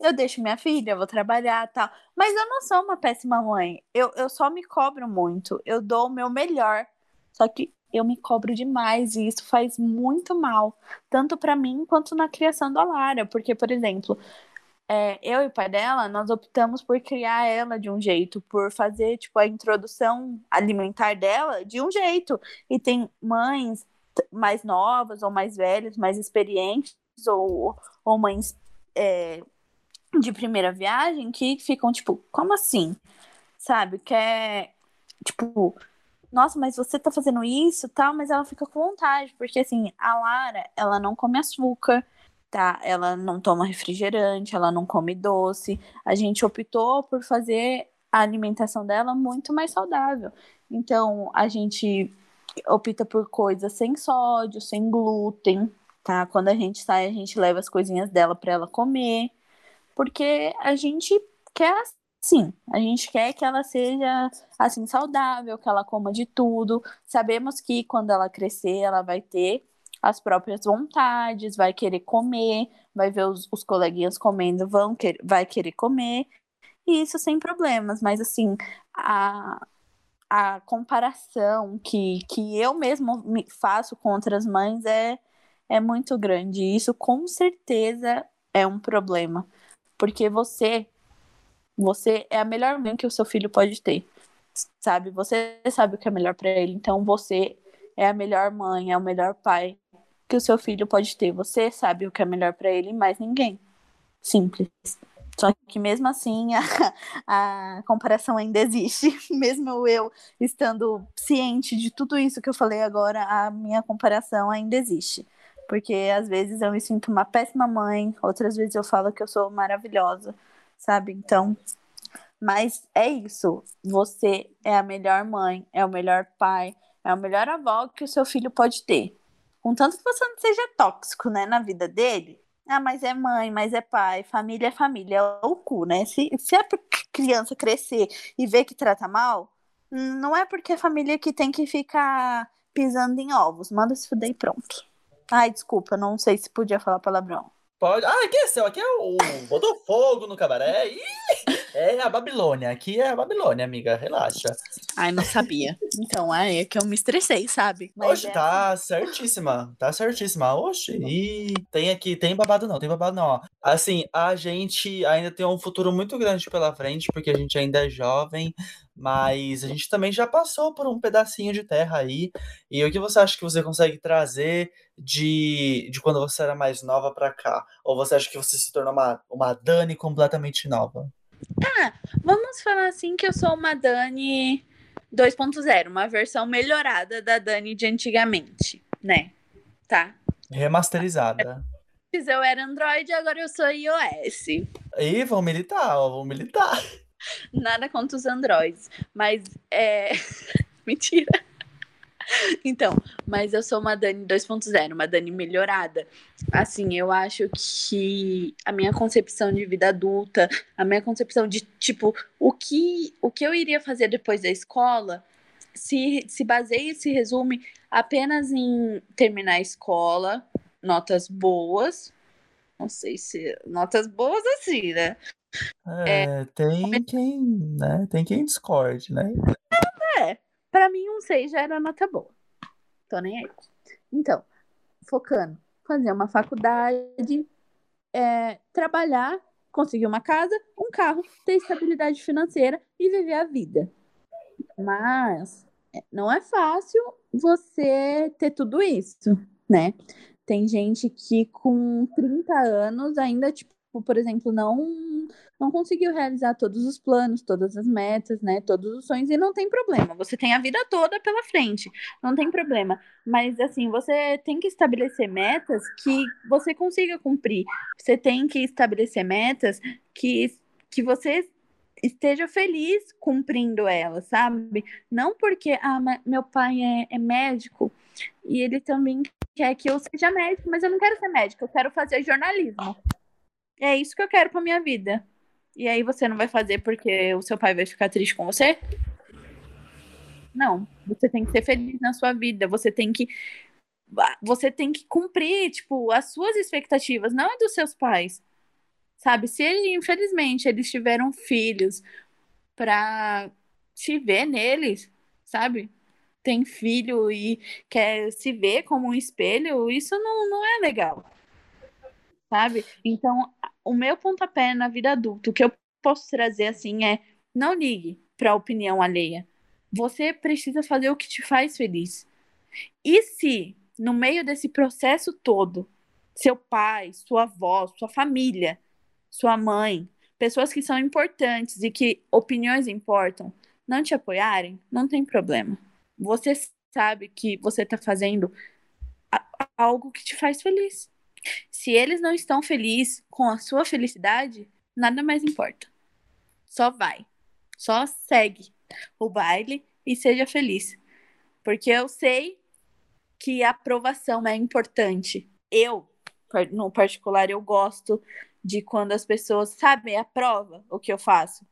eu deixo minha filha, vou trabalhar tal. Mas eu não sou uma péssima mãe. Eu, eu só me cobro muito. Eu dou o meu melhor. Só que eu me cobro demais e isso faz muito mal, tanto para mim quanto na criação da Lara. Porque, por exemplo, é, eu e o pai dela, nós optamos por criar ela de um jeito, por fazer tipo a introdução alimentar dela de um jeito. E tem mães mais novas ou mais velhas, mais experientes ou, ou mães é, de primeira viagem que ficam tipo, como assim? Sabe? Que é tipo, nossa, mas você tá fazendo isso, tal, mas ela fica com vontade, porque assim, a Lara, ela não come açúcar, tá? Ela não toma refrigerante, ela não come doce. A gente optou por fazer a alimentação dela muito mais saudável. Então, a gente opta por coisas sem sódio, sem glúten, tá? Quando a gente sai, a gente leva as coisinhas dela para ela comer, porque a gente quer assim, a gente quer que ela seja assim saudável, que ela coma de tudo. Sabemos que quando ela crescer, ela vai ter as próprias vontades, vai querer comer, vai ver os, os coleguinhas comendo, vão querer, vai querer comer, e isso sem problemas, mas assim, a, a comparação que, que eu mesmo me faço com outras mães é, é muito grande. Isso com certeza é um problema. Porque você, você é a melhor mãe que o seu filho pode ter. Sabe? Você sabe o que é melhor para ele. Então você é a melhor mãe, é o melhor pai que o seu filho pode ter. Você sabe o que é melhor para ele, mais ninguém. Simples. Só que mesmo assim a, a comparação ainda existe. Mesmo eu estando ciente de tudo isso que eu falei agora, a minha comparação ainda existe. Porque às vezes eu me sinto uma péssima mãe, outras vezes eu falo que eu sou maravilhosa, sabe? Então, mas é isso. Você é a melhor mãe, é o melhor pai, é o melhor avó que o seu filho pode ter. Contanto que você não seja tóxico, né, na vida dele. Ah, mas é mãe, mas é pai, família é família, é o cu, né? Se, se a criança crescer e ver que trata mal, não é porque é família que tem que ficar pisando em ovos. Manda se fuder e pronto. Ai, desculpa, não sei se podia falar palavrão. Pode. Ah, aqui é seu, aqui é o Botafogo no cabaré. Ih, é a Babilônia, aqui é a Babilônia, amiga, relaxa. Ai, não sabia. Então, é que eu me estressei, sabe? Mas Oxe, é tá assim. certíssima, tá certíssima. Oxe, e tem aqui, tem babado não, tem babado não, ó. Assim, a gente ainda tem um futuro muito grande pela frente, porque a gente ainda é jovem, mas a gente também já passou por um pedacinho de terra aí. E o que você acha que você consegue trazer de, de quando você era mais nova para cá? Ou você acha que você se tornou uma, uma Dani completamente nova? Ah, vamos falar assim que eu sou uma Dani 2.0, uma versão melhorada da Dani de antigamente, né? Tá? Remasterizada. Eu era Android, agora eu sou iOS. Ih, vão militar, ó, vão militar. Nada contra os androids. Mas é. Mentira. Então, mas eu sou uma Dani 2.0, uma Dani melhorada. Assim, eu acho que a minha concepção de vida adulta, a minha concepção de, tipo, o que, o que eu iria fazer depois da escola se, se baseia e se resume apenas em terminar a escola, notas boas. Não sei se. Notas boas assim, né? É, é, tem quem, né? Tem quem discorde, né? É, pra mim um 6 já era nota boa. Tô nem aí. Então, focando, fazer uma faculdade, é, trabalhar, conseguir uma casa, um carro, ter estabilidade financeira e viver a vida. Mas é, não é fácil você ter tudo isso, né? Tem gente que com 30 anos ainda, tipo, por exemplo, não não conseguiu realizar todos os planos, todas as metas, né, todos os sonhos e não tem problema. Você tem a vida toda pela frente, não tem problema. Mas assim, você tem que estabelecer metas que você consiga cumprir. Você tem que estabelecer metas que que você esteja feliz cumprindo elas, sabe? Não porque ah, meu pai é, é médico e ele também quer que eu seja médico, mas eu não quero ser médico, eu quero fazer jornalismo. É isso que eu quero pra minha vida. E aí você não vai fazer porque o seu pai vai ficar triste com você? Não, você tem que ser feliz na sua vida, você tem que você tem que cumprir, tipo, as suas expectativas, não é dos seus pais. Sabe? Se infelizmente, eles tiveram filhos pra se ver neles, sabe? Tem filho e quer se ver como um espelho, isso não, não é legal sabe? Então, o meu pontapé na vida adulta, o que eu posso trazer assim é: não ligue para a opinião alheia. Você precisa fazer o que te faz feliz. E se, no meio desse processo todo, seu pai, sua avó, sua família sua mãe, pessoas que são importantes e que opiniões importam, não te apoiarem, não tem problema. Você sabe que você está fazendo algo que te faz feliz. Se eles não estão felizes com a sua felicidade, nada mais importa. Só vai. Só segue o baile e seja feliz. Porque eu sei que a aprovação é importante. Eu, no particular, eu gosto de quando as pessoas, sabem, aprova o que eu faço.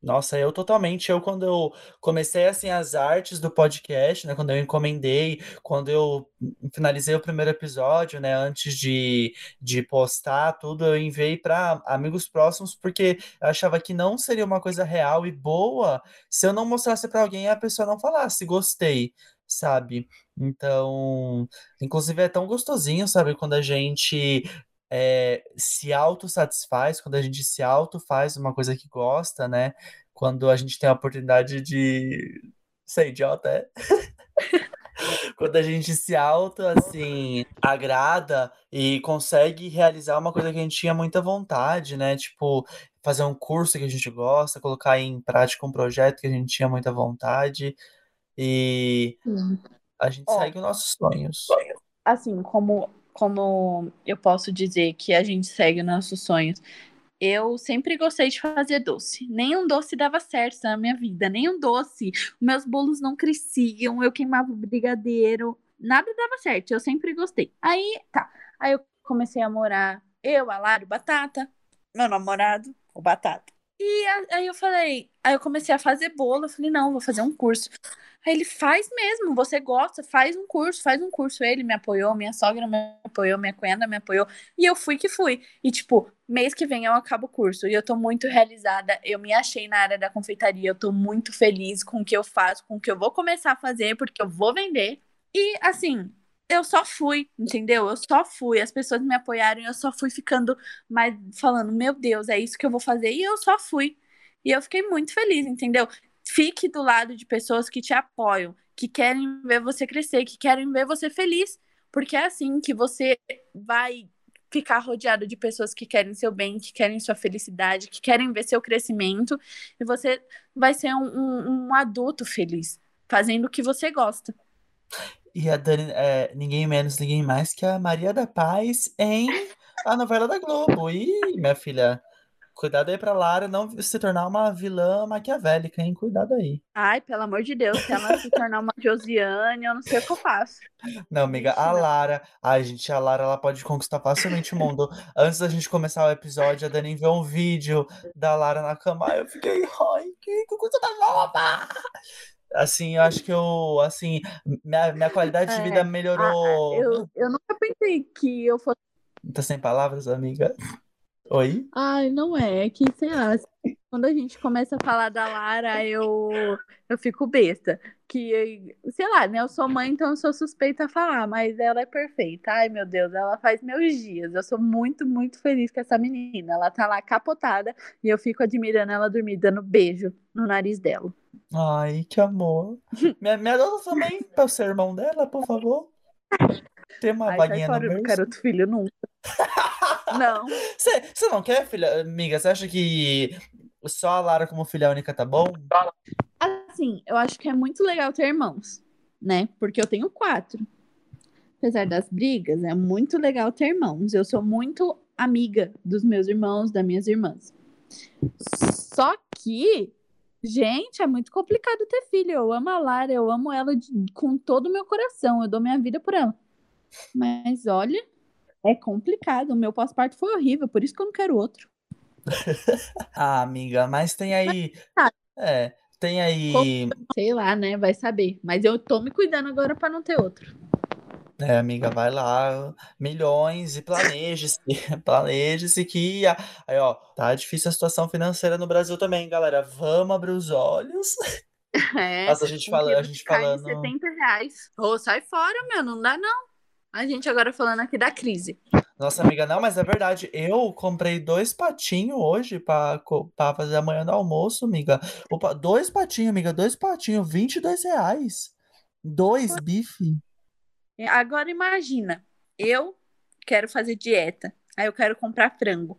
Nossa, eu totalmente. Eu, quando eu comecei assim as artes do podcast, né? Quando eu encomendei, quando eu finalizei o primeiro episódio, né? Antes de, de postar tudo, eu enviei para amigos próximos, porque eu achava que não seria uma coisa real e boa se eu não mostrasse para alguém e a pessoa não falasse gostei, sabe? Então, inclusive é tão gostosinho, sabe? Quando a gente é, se autossatisfaz, quando a gente se auto faz uma coisa que gosta, né? Quando a gente tem a oportunidade de ser idiota, é? quando a gente se auto, assim, agrada e consegue realizar uma coisa que a gente tinha muita vontade, né? Tipo, fazer um curso que a gente gosta, colocar em prática um projeto que a gente tinha muita vontade e a gente segue os nossos sonhos. Assim, como como eu posso dizer que a gente segue nossos sonhos. Eu sempre gostei de fazer doce. Nenhum doce dava certo na minha vida, nenhum doce. Meus bolos não cresciam, eu queimava o brigadeiro, nada dava certo. Eu sempre gostei. Aí, tá. Aí eu comecei a morar, eu, a Lara, Batata, meu namorado, o Batata. E aí eu falei, aí eu comecei a fazer bolo, eu falei, não, vou fazer um curso. Aí ele faz mesmo, você gosta, faz um curso, faz um curso. Ele me apoiou, minha sogra me apoiou, minha cunhada me apoiou, e eu fui que fui. E tipo, mês que vem eu acabo o curso, e eu tô muito realizada, eu me achei na área da confeitaria, eu tô muito feliz com o que eu faço, com o que eu vou começar a fazer, porque eu vou vender. E assim, eu só fui, entendeu? Eu só fui. As pessoas me apoiaram e eu só fui ficando mais falando, meu Deus, é isso que eu vou fazer. E eu só fui. E eu fiquei muito feliz, entendeu? Fique do lado de pessoas que te apoiam, que querem ver você crescer, que querem ver você feliz. Porque é assim que você vai ficar rodeado de pessoas que querem seu bem, que querem sua felicidade, que querem ver seu crescimento. E você vai ser um, um, um adulto feliz, fazendo o que você gosta. E a Dani é ninguém menos, ninguém mais que a Maria da Paz em a novela da Globo. E, minha filha, cuidado aí pra Lara não se tornar uma vilã maquiavélica, hein? Cuidado aí. Ai, pelo amor de Deus, se ela se tornar uma Josiane, eu não sei o que eu faço. Não, amiga, a Lara. Ai, gente, a Lara ela pode conquistar facilmente o mundo. Antes da gente começar o episódio, a Dani enviou um vídeo da Lara na cama. Eu fiquei, ai, que, que coisa da nova! assim, eu acho que eu, assim, minha, minha qualidade de vida melhorou. Ah, eu, eu nunca pensei que eu fosse. Tá sem palavras, amiga? Oi? Ai, não é, é que, sei lá, quando a gente começa a falar da Lara, eu, eu fico besta. Que, sei lá, né? Eu sou mãe, então eu sou suspeita a falar, mas ela é perfeita. Ai, meu Deus, ela faz meus dias. Eu sou muito, muito feliz com essa menina. Ela tá lá capotada e eu fico admirando ela dormir, dando beijo no nariz dela. Ai, que amor. me, me adota também pra ser irmão dela, por favor. Tem uma Ai, vaguinha no berço. Não quero outro filho nunca. não. Você não quer, filha? Amiga, você acha que só a Lara como filha única tá bom? Assim, eu acho que é muito legal ter irmãos, né? Porque eu tenho quatro. Apesar das brigas, é muito legal ter irmãos. Eu sou muito amiga dos meus irmãos, das minhas irmãs. Só que Gente, é muito complicado ter filho. Eu amo a Lara, eu amo ela de, com todo o meu coração. Eu dou minha vida por ela. Mas olha, é complicado. O meu pós-parto foi horrível, por isso que eu não quero outro. ah, amiga, mas tem aí. Mas, é, tem aí. Sei lá, né? Vai saber. Mas eu tô me cuidando agora para não ter outro. É, amiga, vai lá, milhões e planeje-se, planeje-se que aí, ó, tá difícil a situação financeira no Brasil também, galera. Vamos abrir os olhos. É, a gente, fala, a gente falando. 70 reais. Ô, oh, sai fora, meu, não dá não. A gente agora falando aqui da crise. Nossa, amiga, não, mas é verdade. Eu comprei dois patinhos hoje pra, pra fazer amanhã no almoço, amiga. Opa, dois patinhos, amiga, dois patinhos, 22 reais. Dois bife. Agora imagina, eu quero fazer dieta, aí eu quero comprar frango.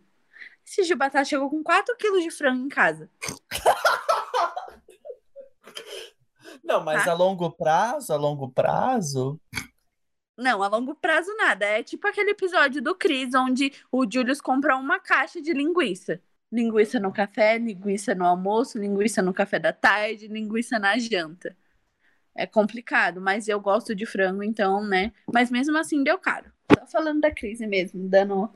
Esse Gil Batata chegou com 4 quilos de frango em casa. Não, mas Tá. a longo prazo, a longo prazo. Não, a longo prazo nada. É tipo aquele episódio do Cris, onde o Julius compra uma caixa de linguiça. Linguiça no café, linguiça no almoço, linguiça no café da tarde, linguiça na janta. É complicado, mas eu gosto de frango, então, né? Mas mesmo assim deu caro. Só falando da crise mesmo, dando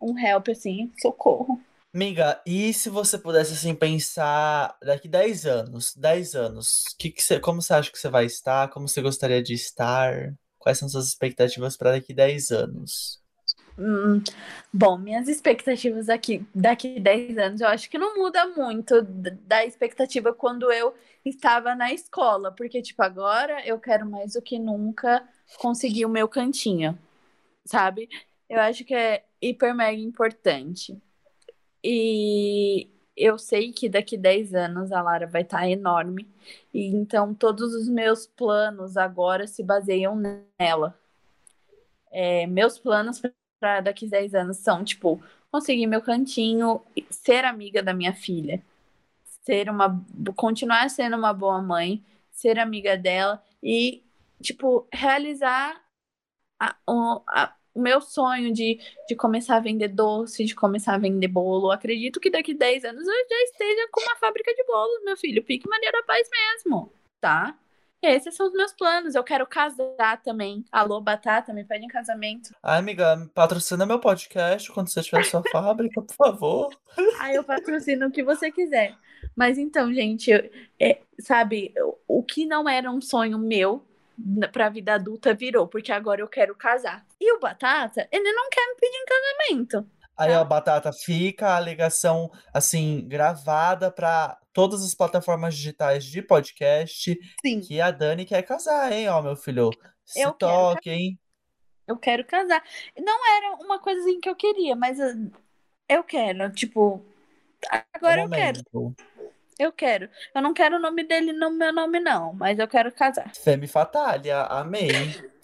um help assim, socorro. Miga, e se você pudesse assim pensar daqui 10 anos, 10 anos, que que você, como você acha que você vai estar? Como você gostaria de estar? Quais são suas expectativas para daqui 10 anos? Hum, bom, minhas expectativas aqui, daqui 10 anos, eu acho que não muda muito da expectativa quando eu estava na escola, porque, tipo, agora eu quero mais do que nunca conseguir o meu cantinho, sabe? Eu acho que é hiper mega importante. E eu sei que daqui 10 anos a Lara vai estar enorme, e então todos os meus planos agora se baseiam nela. É, meus planos para daqui 10 anos são, tipo, conseguir meu cantinho, ser amiga da minha filha, ser uma, continuar sendo uma boa mãe, ser amiga dela e, tipo, realizar a- a- o meu sonho de, de começar a vender doce, de começar a vender bolo. Acredito que daqui 10 anos eu já esteja com uma fábrica de bolos, meu filho. Pique Maneira Paz mesmo, tá? Esses são os meus planos. Eu quero casar também. Alô, Batata, me pede em casamento. Ai, amiga, patrocina meu podcast quando você tiver sua fábrica, por favor. Aí eu patrocino o que você quiser. Mas então, gente, eu- é, sabe, o- o que não era um sonho meu pra vida adulta virou, porque agora eu quero casar. E o Batata, ele não quer me pedir em casamento. Aí, Tá. ó, Batata, fica a ligação, assim, gravada para todas as plataformas digitais de podcast Sim. que a Dani quer casar, hein, ó, meu filho. Se Eu toque, hein? Eu quero casar. Não era uma coisa assim que eu queria, mas eu, eu quero, tipo, agora o eu quero. Eu quero. Eu não quero o nome dele no meu nome, não, mas eu quero casar. Femme Fatalia, amei.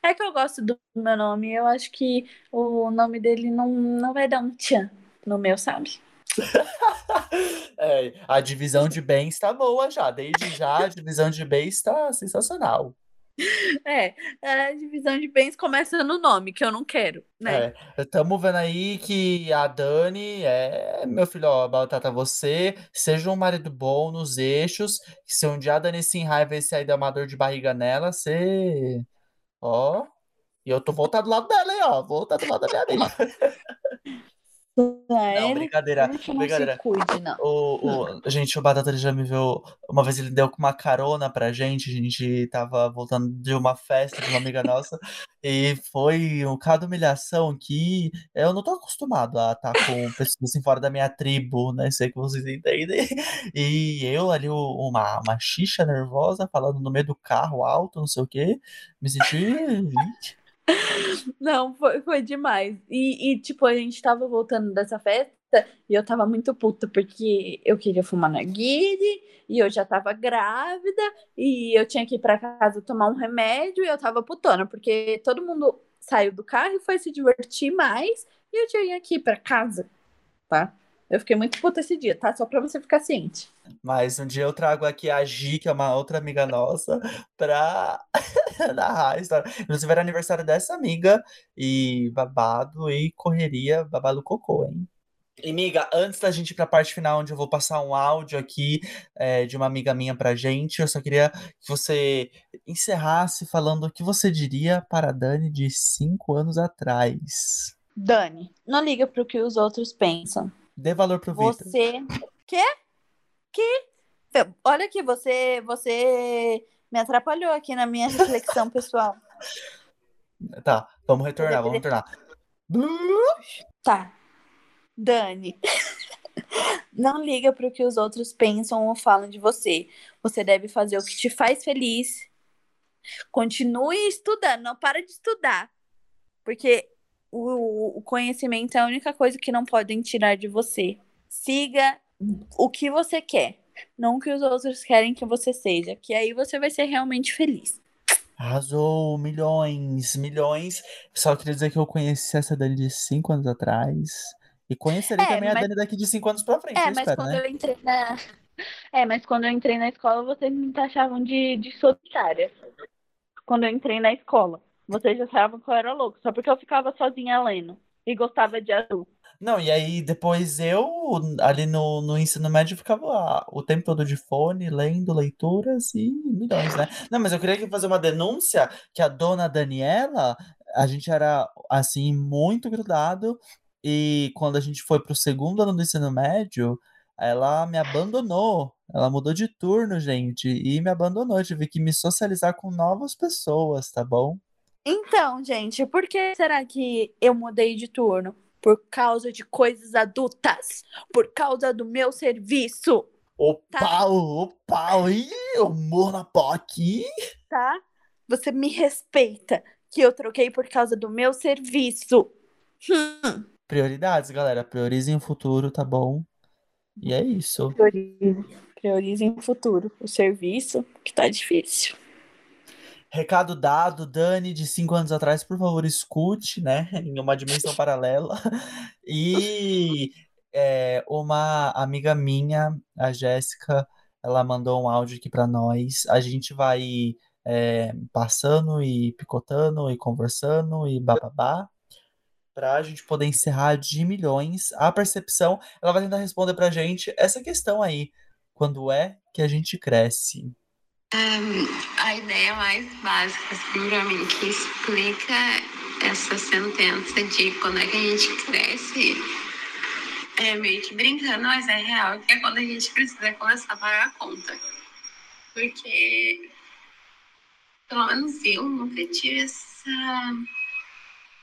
É que eu gosto do meu nome, eu acho que o nome dele não, não vai dar um tchan no meu, sabe? É, a divisão de bens tá boa já. Desde já, a divisão de bens tá sensacional. É, a divisão de bens começa no nome, que eu não quero, né? É, estamos vendo aí que a Dani é, meu filho, ó, Batata, você seja um marido bom nos eixos. Se um dia a Dani se enraiva e sair dar uma dor de barriga nela, você. Ó. E eu tô voltado do lado dela, hein, ó. Voltado do lado da minha amiga. Ah, Não, brincadeira. não brincadeira. cuide, não. O, o, gente, o Batata ele já me viu. Uma vez ele deu com uma carona pra gente. A gente tava voltando de uma festa de uma amiga nossa. E foi um cada humilhação que eu não tô acostumado a estar com pessoas assim fora da minha tribo, né? Sei que vocês entendem. E eu ali, uma, uma xixa nervosa, falando no meio do carro alto, não sei o quê. Me senti. Não, foi, foi demais. E, e, tipo, a gente tava voltando dessa festa e eu tava muito puta porque eu queria fumar narguile e eu já tava grávida e eu tinha que ir pra casa tomar um remédio e eu tava putona porque todo mundo saiu do carro e foi se divertir mais e eu tinha que ir pra casa, tá? Eu fiquei muito puta esse dia, tá? Só pra você ficar ciente. Mas um dia eu trago aqui a Gi, que é uma outra amiga nossa, pra narrar a história. Inclusive era aniversário dessa amiga e babado e correria, babado cocô, hein? E, amiga, antes da gente ir pra parte final, onde eu vou passar um áudio aqui é, de uma amiga minha pra gente, eu só queria que você encerrasse falando o que você diria para a Dani de cinco anos atrás. Dani, não liga pro que os outros pensam. Dê valor pro Vitor. Você. Quê? Que? Olha aqui, você, você me atrapalhou aqui na minha reflexão pessoal. Tá, vamos retornar, vamos retornar. Tá. Dani. Não liga pro que os outros pensam ou falam de você. Você deve fazer o que te faz feliz. Continue estudando, não para de estudar. Porque o, o conhecimento é a única coisa que não podem tirar de você. Siga o que você quer, não o que os outros querem que você seja, que aí você vai ser realmente feliz. Arrasou, milhões, milhões. Só queria dizer que eu conheci essa Dani de cinco anos atrás. E conhecerei É, também a mas- Dani daqui de cinco anos pra frente, É, mas espero, quando né? eu entrei na. É, mas quando eu entrei na escola, vocês me taxavam de, de solitária. Quando eu entrei na escola. Vocês já achavam que eu era louco, só porque eu ficava sozinha lendo. E gostava de azul. Não, e aí depois eu, ali no, no ensino médio, ficava ah, o tempo todo de fone, lendo leituras e milhões, né? Não, mas eu queria fazer uma denúncia que a dona Daniela, a gente era, assim, muito grudado e quando a gente foi pro segundo ano do ensino médio, ela me abandonou. Ela mudou de turno, gente, e me abandonou. Eu tive que me socializar com novas pessoas, tá bom? Então, gente, por que será que eu mudei de turno? Por causa de coisas adultas. Por causa do meu serviço, O Tá. pau, o pau, ih, eu morro na pau aqui. tá? Você me respeita. Que eu troquei por causa do meu serviço. Hum, Prioridades, galera. Priorizem o futuro, tá bom? E é isso. priorize. Priorizem o futuro. O serviço, que tá difícil. Recado dado, Dani, de cinco anos atrás, por favor, escute, né? Em uma dimensão paralela. E é, uma amiga minha, a Jéssica, ela mandou um áudio aqui pra nós. A gente vai é, passando e picotando e conversando e bababá. Pra gente poder encerrar de milhões a percepção. Ela vai tentar responder pra gente essa questão aí. Quando é que a gente cresce? A ideia mais básica, assim, pra mim, que explica essa sentença de quando é que a gente cresce, é meio que brincando, mas é real, que é quando a gente precisa começar a pagar a conta. Porque, pelo menos eu nunca tive essa,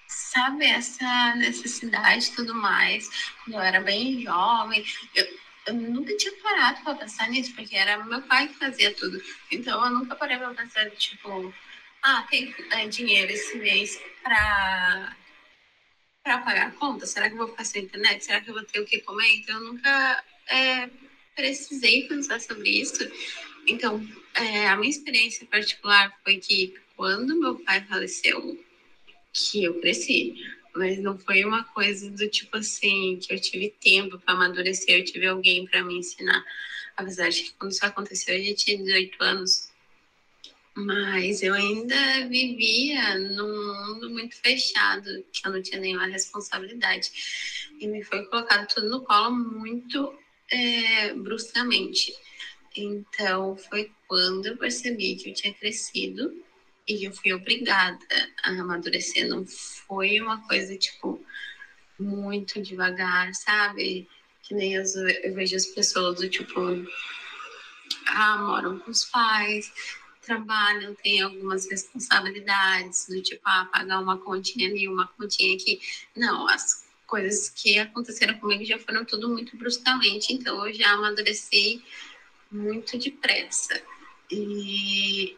sabe, essa necessidade e tudo mais. Quando eu era bem jovem, eu, eu nunca tinha parado pra pensar nisso, porque era meu pai que fazia tudo. Então eu nunca parei pra pensar, tipo, ah, tem é, dinheiro esse mês pra, pra pagar a conta? Será que eu vou ficar sem internet? Será que eu vou ter o que comer? Então eu nunca é, precisei pensar sobre isso. Então, é, a minha experiência particular foi que quando meu pai faleceu, que eu cresci. Mas não foi uma coisa do tipo assim, que eu tive tempo para amadurecer, eu tive alguém para me ensinar. Apesar de que quando isso aconteceu, eu já tinha 18 anos. Mas eu ainda vivia num mundo muito fechado, que eu não tinha nenhuma responsabilidade. E me foi colocado tudo no colo muito é, bruscamente. Então, foi quando eu percebi que eu tinha crescido e eu fui obrigada a amadurecer. Não foi uma coisa, tipo, muito devagar, sabe? Que nem eu, vejo as pessoas do tipo, ah, moram com os pais, trabalham, têm algumas responsabilidades, do tipo, ah, pagar uma continha ali, uma continha aqui. Não, as coisas que aconteceram comigo já foram tudo muito bruscamente, então eu já amadureci muito depressa. E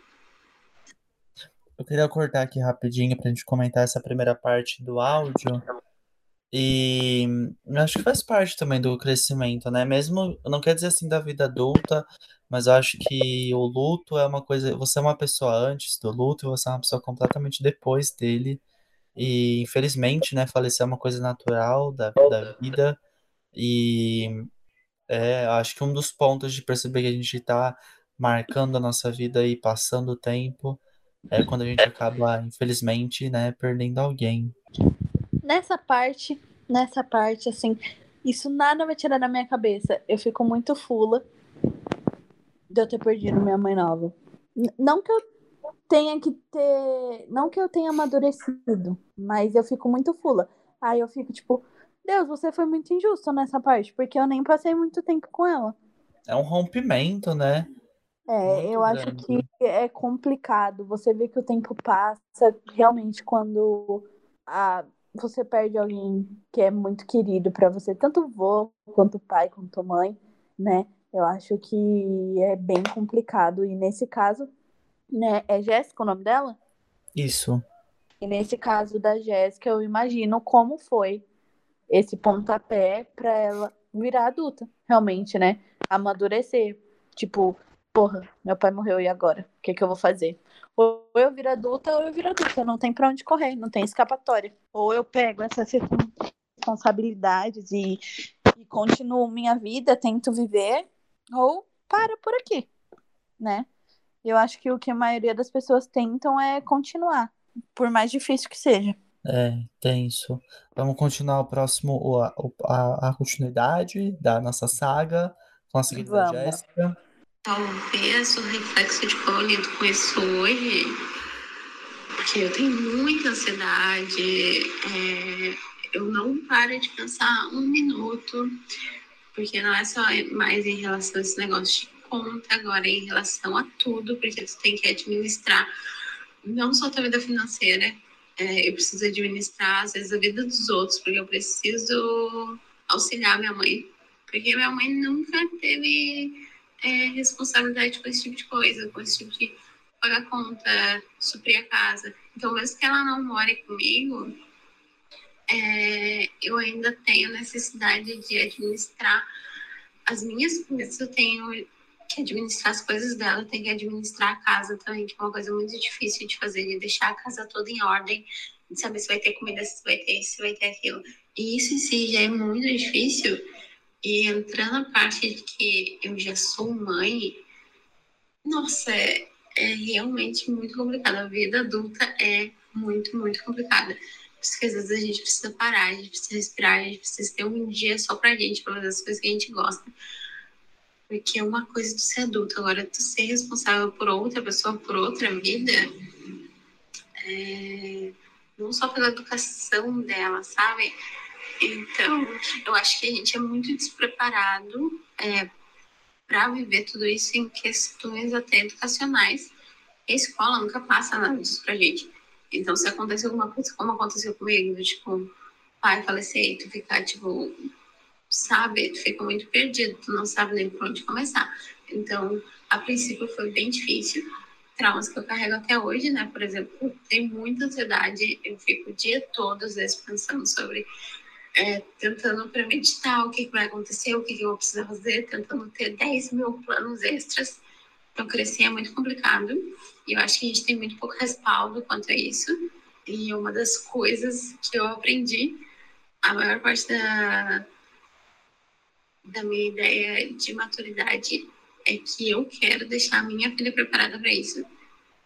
Eu queria cortar aqui rapidinho pra gente comentar essa primeira parte do áudio. E acho que faz parte também do crescimento, né? Mesmo, não quer dizer assim da vida adulta, mas eu acho que o luto é uma coisa. Você é uma pessoa antes do luto e você é uma pessoa completamente depois dele. E infelizmente, né, falecer é uma coisa natural da, da vida. E é, acho que um dos pontos de perceber que a gente tá marcando a nossa vida e passando o tempo é quando a gente acaba, infelizmente, né, perdendo alguém. Nessa parte, nessa parte, assim, isso nada vai tirar da minha cabeça. Eu fico muito fula de eu ter perdido minha mãe nova. Não que eu tenha que ter. Não que eu tenha amadurecido, mas eu fico muito fula. Aí eu fico tipo, Deus, você foi muito injusto nessa parte, porque eu nem passei muito tempo com ela. É um rompimento, né? É, eu acho que é complicado. Você vê que o tempo passa realmente quando a, você perde alguém que é muito querido pra você, tanto vô, quanto pai, quanto mãe, né? Eu acho que é bem complicado. E nesse caso, né, é Jéssica o nome dela? Isso. E nesse caso da Jéssica, eu imagino como foi esse pontapé pra ela virar adulta, realmente, né? Amadurecer. Tipo, porra, meu pai morreu e agora? O que, que eu vou fazer? Ou eu viro adulta ou eu viro adulta. Não tem pra onde correr, não tem escapatória. Ou eu pego essa circun- responsabilidades e, e continuo minha vida, tento viver, ou para por aqui, né? Eu acho que o que a maioria das pessoas tentam é continuar, por mais difícil que seja. É, tem isso. Vamos continuar o próximo, a, a, a continuidade da nossa saga com a seguinte da Jéssica. Talvez o reflexo de como eu lido com isso hoje, porque eu tenho muita ansiedade, é, eu não paro de pensar um minuto, porque não é só mais em relação a esse negócio de conta, agora é em relação a tudo, porque tu tem que administrar não só a tua vida financeira, é, eu preciso administrar, às vezes, a vida dos outros, porque eu preciso auxiliar minha mãe. Porque minha mãe nunca teve é, responsabilidade com esse tipo de coisa, com esse tipo de pagar conta, suprir a casa. Então, mesmo que ela não more comigo, é, eu ainda tenho necessidade de administrar as minhas coisas. Eu tenho que administrar as coisas dela, tem que administrar a casa também, que é uma coisa muito difícil de fazer, de deixar a casa toda em ordem, de saber se vai ter comida, se vai ter isso, se vai ter aquilo. E isso em si já é muito difícil. E entrando na parte de que eu já sou mãe, nossa, é, é realmente muito complicado. A vida adulta é muito, muito complicada. Por isso que às vezes a gente precisa parar, a gente precisa respirar, a gente precisa ter um dia só pra gente, pra fazer as coisas que a gente gosta porque é uma coisa de ser adulto. Agora, tu ser responsável por outra pessoa, por outra vida, é... não só pela educação dela, sabe? Então, eu acho que a gente é muito despreparado é, para viver tudo isso em questões até educacionais. A escola nunca passa nada disso pra gente. Então, se acontecer alguma coisa, como aconteceu comigo, tipo, pai falecer tu ficar, tipo, sabe, tu fica muito perdido, tu não sabe nem por onde começar. Então, a princípio foi bem difícil. Traumas que eu carrego até hoje, né? Por exemplo, tem muita ansiedade, eu fico o dia todo, às vezes, pensando sobre. É, tentando premeditar o que, vai acontecer, o que, que eu vou precisar fazer, tentando ter 10 mil planos extras. Então, crescer é muito complicado. E eu acho que a gente tem muito pouco respaldo quanto a isso. E uma das coisas que eu aprendi, a maior parte da, da minha ideia de maturidade é que eu quero deixar a minha filha preparada para isso.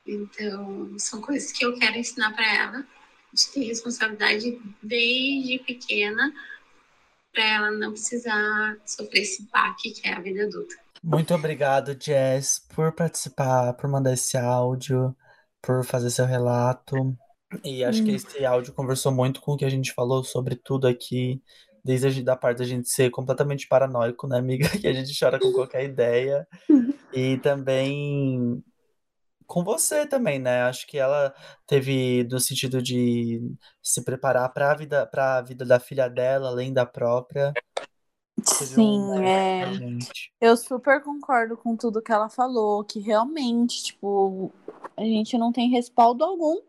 Então, são coisas que eu quero ensinar para ela, de responsabilidade desde pequena, para ela não precisar sofrer esse baque que é a vida adulta. Muito obrigado, Jess, por participar, por mandar esse áudio, por fazer seu relato. E acho hum. que esse áudio conversou muito com o que a gente falou sobre tudo aqui, desde da parte da gente ser completamente paranoico, né, amiga? Que a gente chora com qualquer ideia. E também com você também, né? Acho que ela teve no sentido de se preparar para a vida, para a vida da filha dela, além da própria. Sim, um é. Eu super concordo com tudo que ela falou, que realmente, tipo, a gente não tem respaldo algum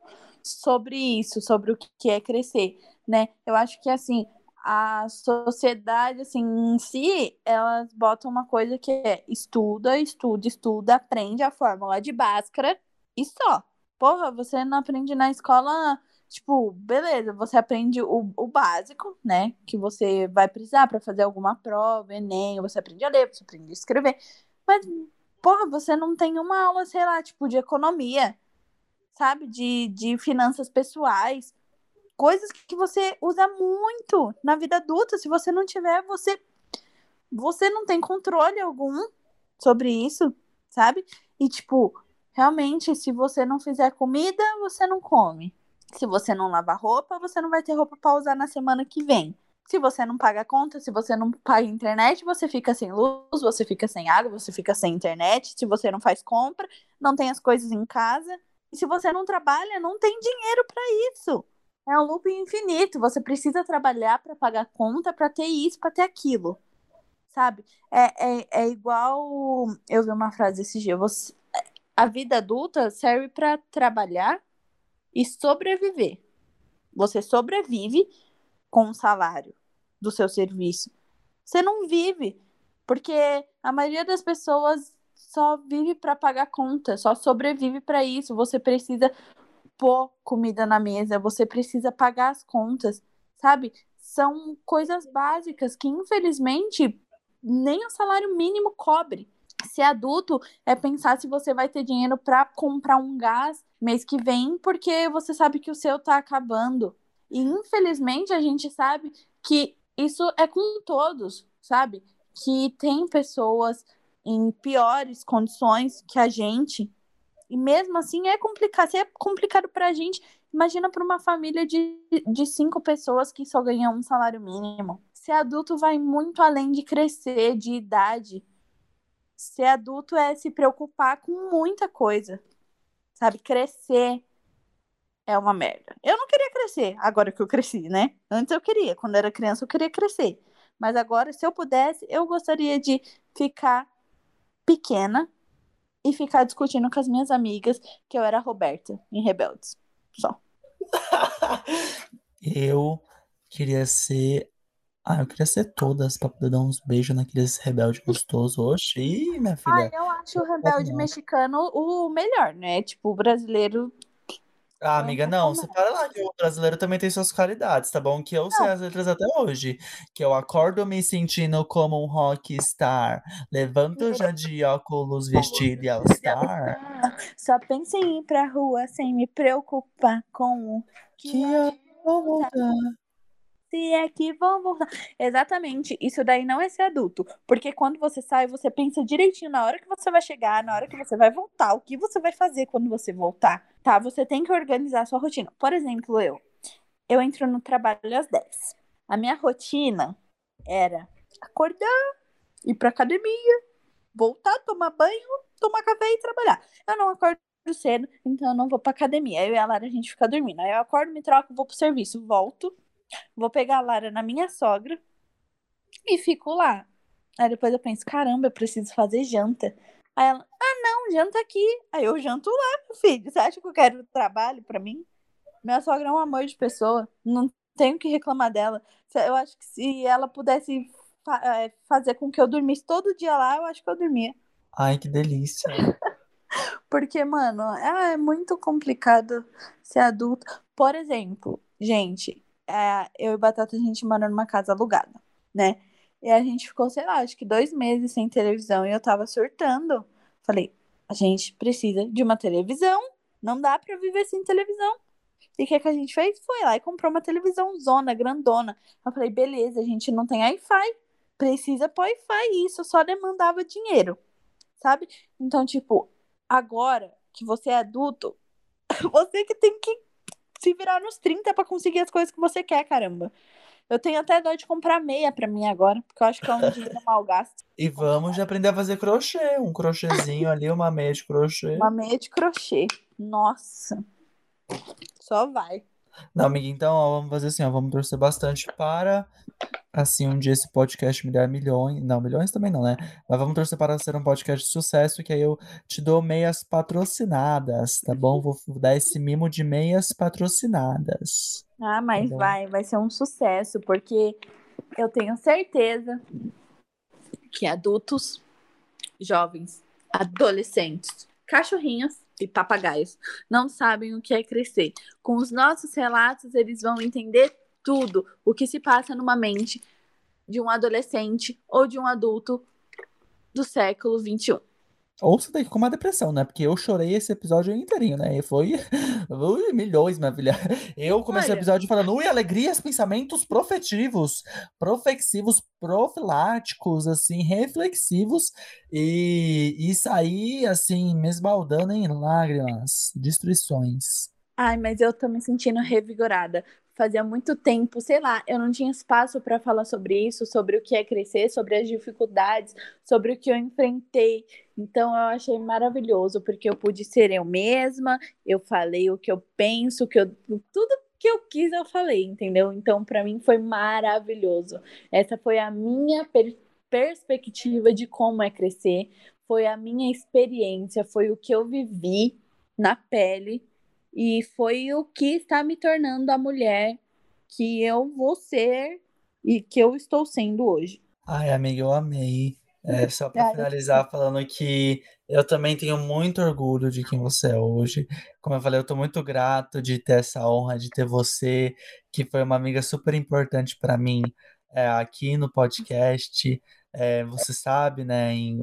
sobre isso, sobre o que é crescer, né? Eu acho que assim, a sociedade, assim, em si, elas botam uma coisa que é estuda, estuda, estuda, aprende a fórmula de Bhaskara e só. Porra, você não aprende na escola, tipo, beleza, você aprende o, o básico, né? Que você vai precisar para fazer alguma prova, Enem, você aprende a ler, você aprende a escrever. Mas, porra, você não tem uma aula, sei lá, tipo, de economia, sabe? De, de finanças pessoais coisas que você usa muito na vida adulta. Se você não tiver, você você não tem controle algum sobre isso, sabe? E tipo, realmente, se você não fizer comida, você não come. Se você não lava roupa, você não vai ter roupa para usar na semana que vem. Se você não paga conta, se você não paga internet, você fica sem luz, você fica sem água, você fica sem internet. Se você não faz compra, não tem as coisas em casa. E se você não trabalha, não tem dinheiro para isso. É um loop infinito. Você precisa trabalhar para pagar conta, para ter isso, para ter aquilo. Sabe? É, é, é igual. Eu vi uma frase esse dia. Você... A vida adulta serve para trabalhar e sobreviver. Você sobrevive com o salário do seu serviço. Você não vive, porque a maioria das pessoas só vive para pagar conta, só sobrevive para isso. Você precisa pôr comida na mesa, você precisa pagar as contas, sabe? são coisas básicas que, infelizmente, nem o salário mínimo cobre. Ser adulto é pensar se você vai ter dinheiro para comprar um gás mês que vem, porque você sabe que o seu tá acabando. E infelizmente a gente sabe que isso é com todos, sabe? Que tem pessoas em piores condições que a gente. E mesmo assim é complicado. Se é complicado pra gente, imagina para uma família de, de cinco pessoas que só ganham um salário mínimo. Ser adulto vai muito além de crescer, de idade. Ser adulto é se preocupar com muita coisa. Sabe? Crescer é uma merda. Eu não queria crescer agora que eu cresci, né? Antes eu queria. Quando era criança, eu queria crescer. Mas agora, se eu pudesse, eu gostaria de ficar pequena e ficar discutindo com as minhas amigas que eu era a Roberta em Rebeldes. Só. eu queria ser ah, eu queria ser todas pra poder dar uns beijos naqueles rebelde gostoso. Oxi, Ih, minha filha. Ah, eu acho o rebelde mexicano o melhor, né? Tipo, o brasileiro. Ah, amiga, não, você para lá que o brasileiro também tem suas qualidades, tá bom? Que eu sei as letras até hoje. Que eu acordo me sentindo como um rockstar. Levanto já de óculos, vestido e all-star. Só penso em ir pra rua sem me preocupar com o que Que eu vou voltar. Se é que vão voltar. Exatamente, isso daí não é ser adulto. Porque quando você sai, você pensa direitinho na hora que você vai chegar, na hora que você vai voltar, o que você vai fazer quando você voltar. Tá? Você tem que organizar a sua rotina. Por exemplo, eu. Eu entro no trabalho às 10. A minha rotina era acordar, ir pra academia, voltar, tomar banho, tomar café e trabalhar. Eu não acordo cedo, então eu não vou pra academia. Eu e a Lara, a gente fica dormindo. Aí eu acordo, me troco, vou pro serviço, volto, vou pegar a Lara na minha sogra e fico lá. Aí depois eu penso, caramba, eu preciso fazer janta. Aí ela, ah, não, janta aqui. Aí eu janto lá, meu filho. Você acha que eu quero trabalho pra mim? Minha sogra é um amor de pessoa. Não tenho que reclamar dela. Eu acho que se ela pudesse fa- eh, fazer com que eu dormisse todo dia lá, eu acho que eu dormia. Ai, que delícia. Porque, mano, é, é muito complicado ser adulto. Por exemplo, gente, é, eu e Batata, a gente mora numa casa alugada, né? E a gente ficou, sei lá, acho que dois meses sem televisão e eu tava surtando. Falei, a gente precisa de uma televisão. Não dá pra viver sem televisão. E o que, que a gente fez? Foi lá e comprou uma televisão zona, grandona. Eu falei, beleza, a gente não tem Wi-Fi. Precisa pôr Wi-Fi. Isso só demandava dinheiro, sabe? Então, tipo, agora que você é adulto, você que tem que se virar nos 30 pra conseguir as coisas que você quer, caramba. Eu tenho até dó de comprar meia pra mim agora, porque eu acho que é um dinheiro mal gasto. E vamos já aprender a fazer crochê. Um crochêzinho ali, uma meia de crochê. Uma meia de crochê. Nossa. Só vai. Não, amiga, então, ó, vamos fazer assim, ó, vamos torcer bastante para, assim, um dia esse podcast me dar milhões, não, milhões também não, né? Mas vamos torcer para ser um podcast de sucesso, que aí eu te dou meias patrocinadas, tá bom? Vou dar esse mimo de meias patrocinadas. Ah, mas Tá vai, vai ser um sucesso, porque eu tenho certeza que adultos, jovens, adolescentes, cachorrinhos e papagaios não sabem o que é crescer. Com os nossos relatos, eles vão entender tudo o que se passa numa mente de um adolescente ou de um adulto do século 21. Ou você tem que com uma depressão, né? Porque eu chorei esse episódio inteirinho, né? E foi ui, milhões, minha filha. Eu comecei o Olha. episódio falando, ui, alegrias, pensamentos profetivos, profexivos, profiláticos, assim, reflexivos, e, e saí, assim, me esbaldando em lágrimas, destruições. Ai, mas eu tô me sentindo revigorada. Fazia muito tempo, sei lá, eu não tinha espaço para falar sobre isso, sobre o que é crescer, sobre as dificuldades, sobre o que eu enfrentei. Então eu achei maravilhoso, porque eu pude ser eu mesma, eu falei o que eu penso, que eu, tudo que eu quis eu falei, entendeu? Então para mim foi maravilhoso. Essa foi a minha per- perspectiva de como é crescer, foi a minha experiência, foi o que eu vivi na pele e foi o que está me tornando a mulher que eu vou ser e que eu estou sendo hoje. Ai, amiga, eu amei. É, só para finalizar, falando que eu também tenho muito orgulho de quem você é hoje. Como eu falei, eu estou muito grato de ter essa honra, de ter você, que foi uma amiga super importante para mim é, aqui no podcast. É, você sabe, né, em,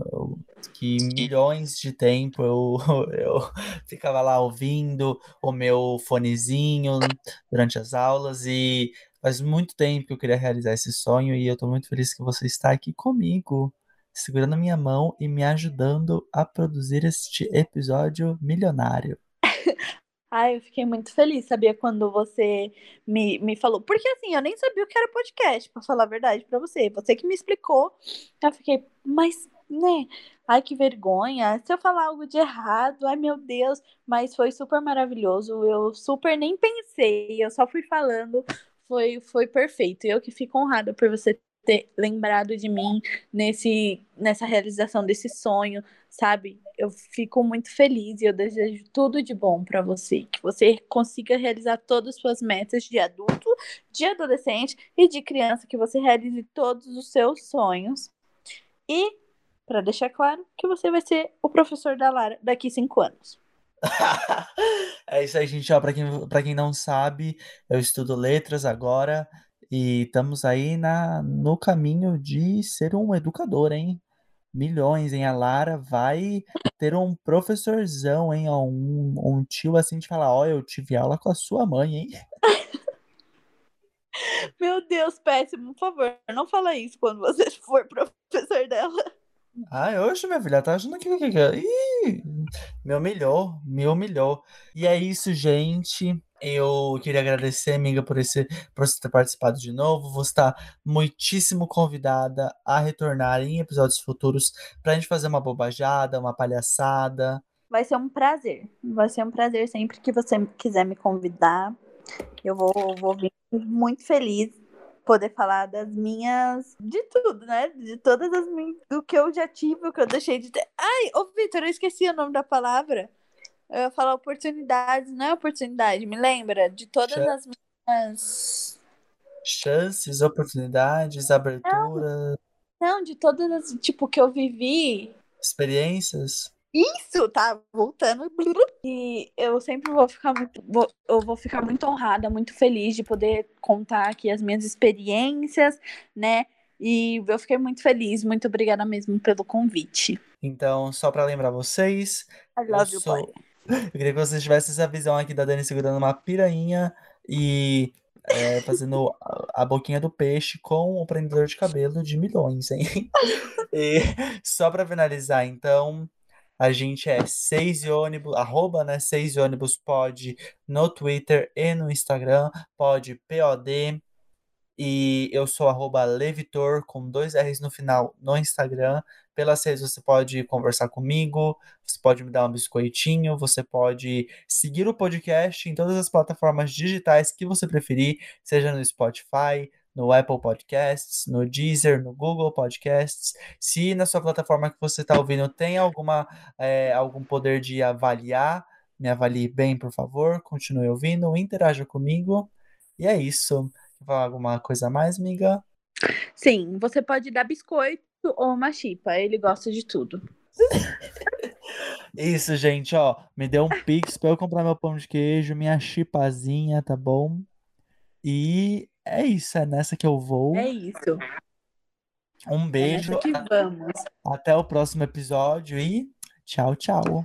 que milhões de tempo eu, eu ficava lá ouvindo o meu fonezinho durante as aulas e faz muito tempo que eu queria realizar esse sonho e eu estou muito feliz que você está aqui comigo segurando a minha mão e me ajudando a produzir este episódio milionário. Ai, eu fiquei muito feliz, sabia, quando você me, me falou. Porque assim, eu nem sabia o que era podcast, pra falar a verdade pra você. Você que me explicou. Eu fiquei, mas, né? Ai, que vergonha. Se eu falar algo de errado, ai meu Deus. Mas foi super maravilhoso. Eu super nem pensei, eu só fui falando. Foi, foi perfeito. Eu que fico honrada por você ter lembrado de mim nesse, nessa realização desse sonho, sabe? Eu fico muito feliz e eu desejo tudo de bom para você, que você consiga realizar todas as suas metas de adulto, de adolescente e de criança, que você realize todos os seus sonhos. E para deixar claro que você vai ser o professor da Lara daqui cinco anos. é isso aí, gente. Para quem, pra quem não sabe, eu estudo letras agora. E estamos aí na, no caminho de ser um educador, hein? Milhões, hein? A Lara vai ter um professorzão, hein? Um, um tio assim de falar: Ó, eu tive aula com a sua mãe, hein? Meu Deus, péssimo, por favor, não fala isso quando você for professor dela. Ai, hoje, minha filha, tá achando que. Ih, me humilhou, me humilhou. E é isso, gente. Eu queria agradecer, amiga, por, esse, por você ter participado de novo. Você está muitíssimo convidada a retornar em episódios futuros para a gente fazer uma bobajada, uma palhaçada. Vai ser um prazer. Vai ser um prazer sempre que você quiser me convidar. Eu vou, vou vir muito feliz poder falar das minhas. de tudo, né? De todas as minhas. do que eu já tive, o que eu deixei de ter. Ai, ô Vitor, eu esqueci o nome da palavra. Eu ia falar oportunidades, não é oportunidade, me lembra? De todas as minhas. Chances, oportunidades, abertura. Não, não, de todas as. Tipo, que eu vivi. Experiências. Isso, tá voltando. E eu sempre vou ficar muito. Vou, eu vou ficar muito honrada, muito feliz de poder contar aqui as minhas experiências, né? E eu fiquei muito feliz, muito obrigada mesmo pelo convite. Então, só para lembrar vocês, I love eu you, sou, boy. Eu queria que vocês tivessem essa visão aqui da Dani segurando uma piranha e é, fazendo a, boquinha do peixe com o prendedor de cabelo de milhões, hein? e só para finalizar, então, a gente é 6 ônibus, arroba, né? 6 ônibus pode no Twitter e no Instagram, pode POD. E eu sou arroba Levitor com dois R's no final no Instagram. Pelas redes você pode conversar comigo, você pode me dar um biscoitinho, você pode seguir o podcast em todas as plataformas digitais que você preferir, seja no Spotify, no Apple Podcasts, no Deezer, no Google Podcasts. Se na sua plataforma que você está ouvindo tem alguma, é, algum poder de avaliar, me avalie bem, por favor. Continue ouvindo, interaja comigo. E é isso. Quer falar alguma coisa a mais, amiga? Sim, você pode dar biscoito ou uma chipa. Ele gosta de tudo. Isso, gente, ó. Me deu um pix pra eu comprar meu pão de queijo, minha chipazinha, tá bom? E é isso, é nessa que eu vou. É isso. Um beijo. É que vamos. Até o próximo episódio e tchau, tchau.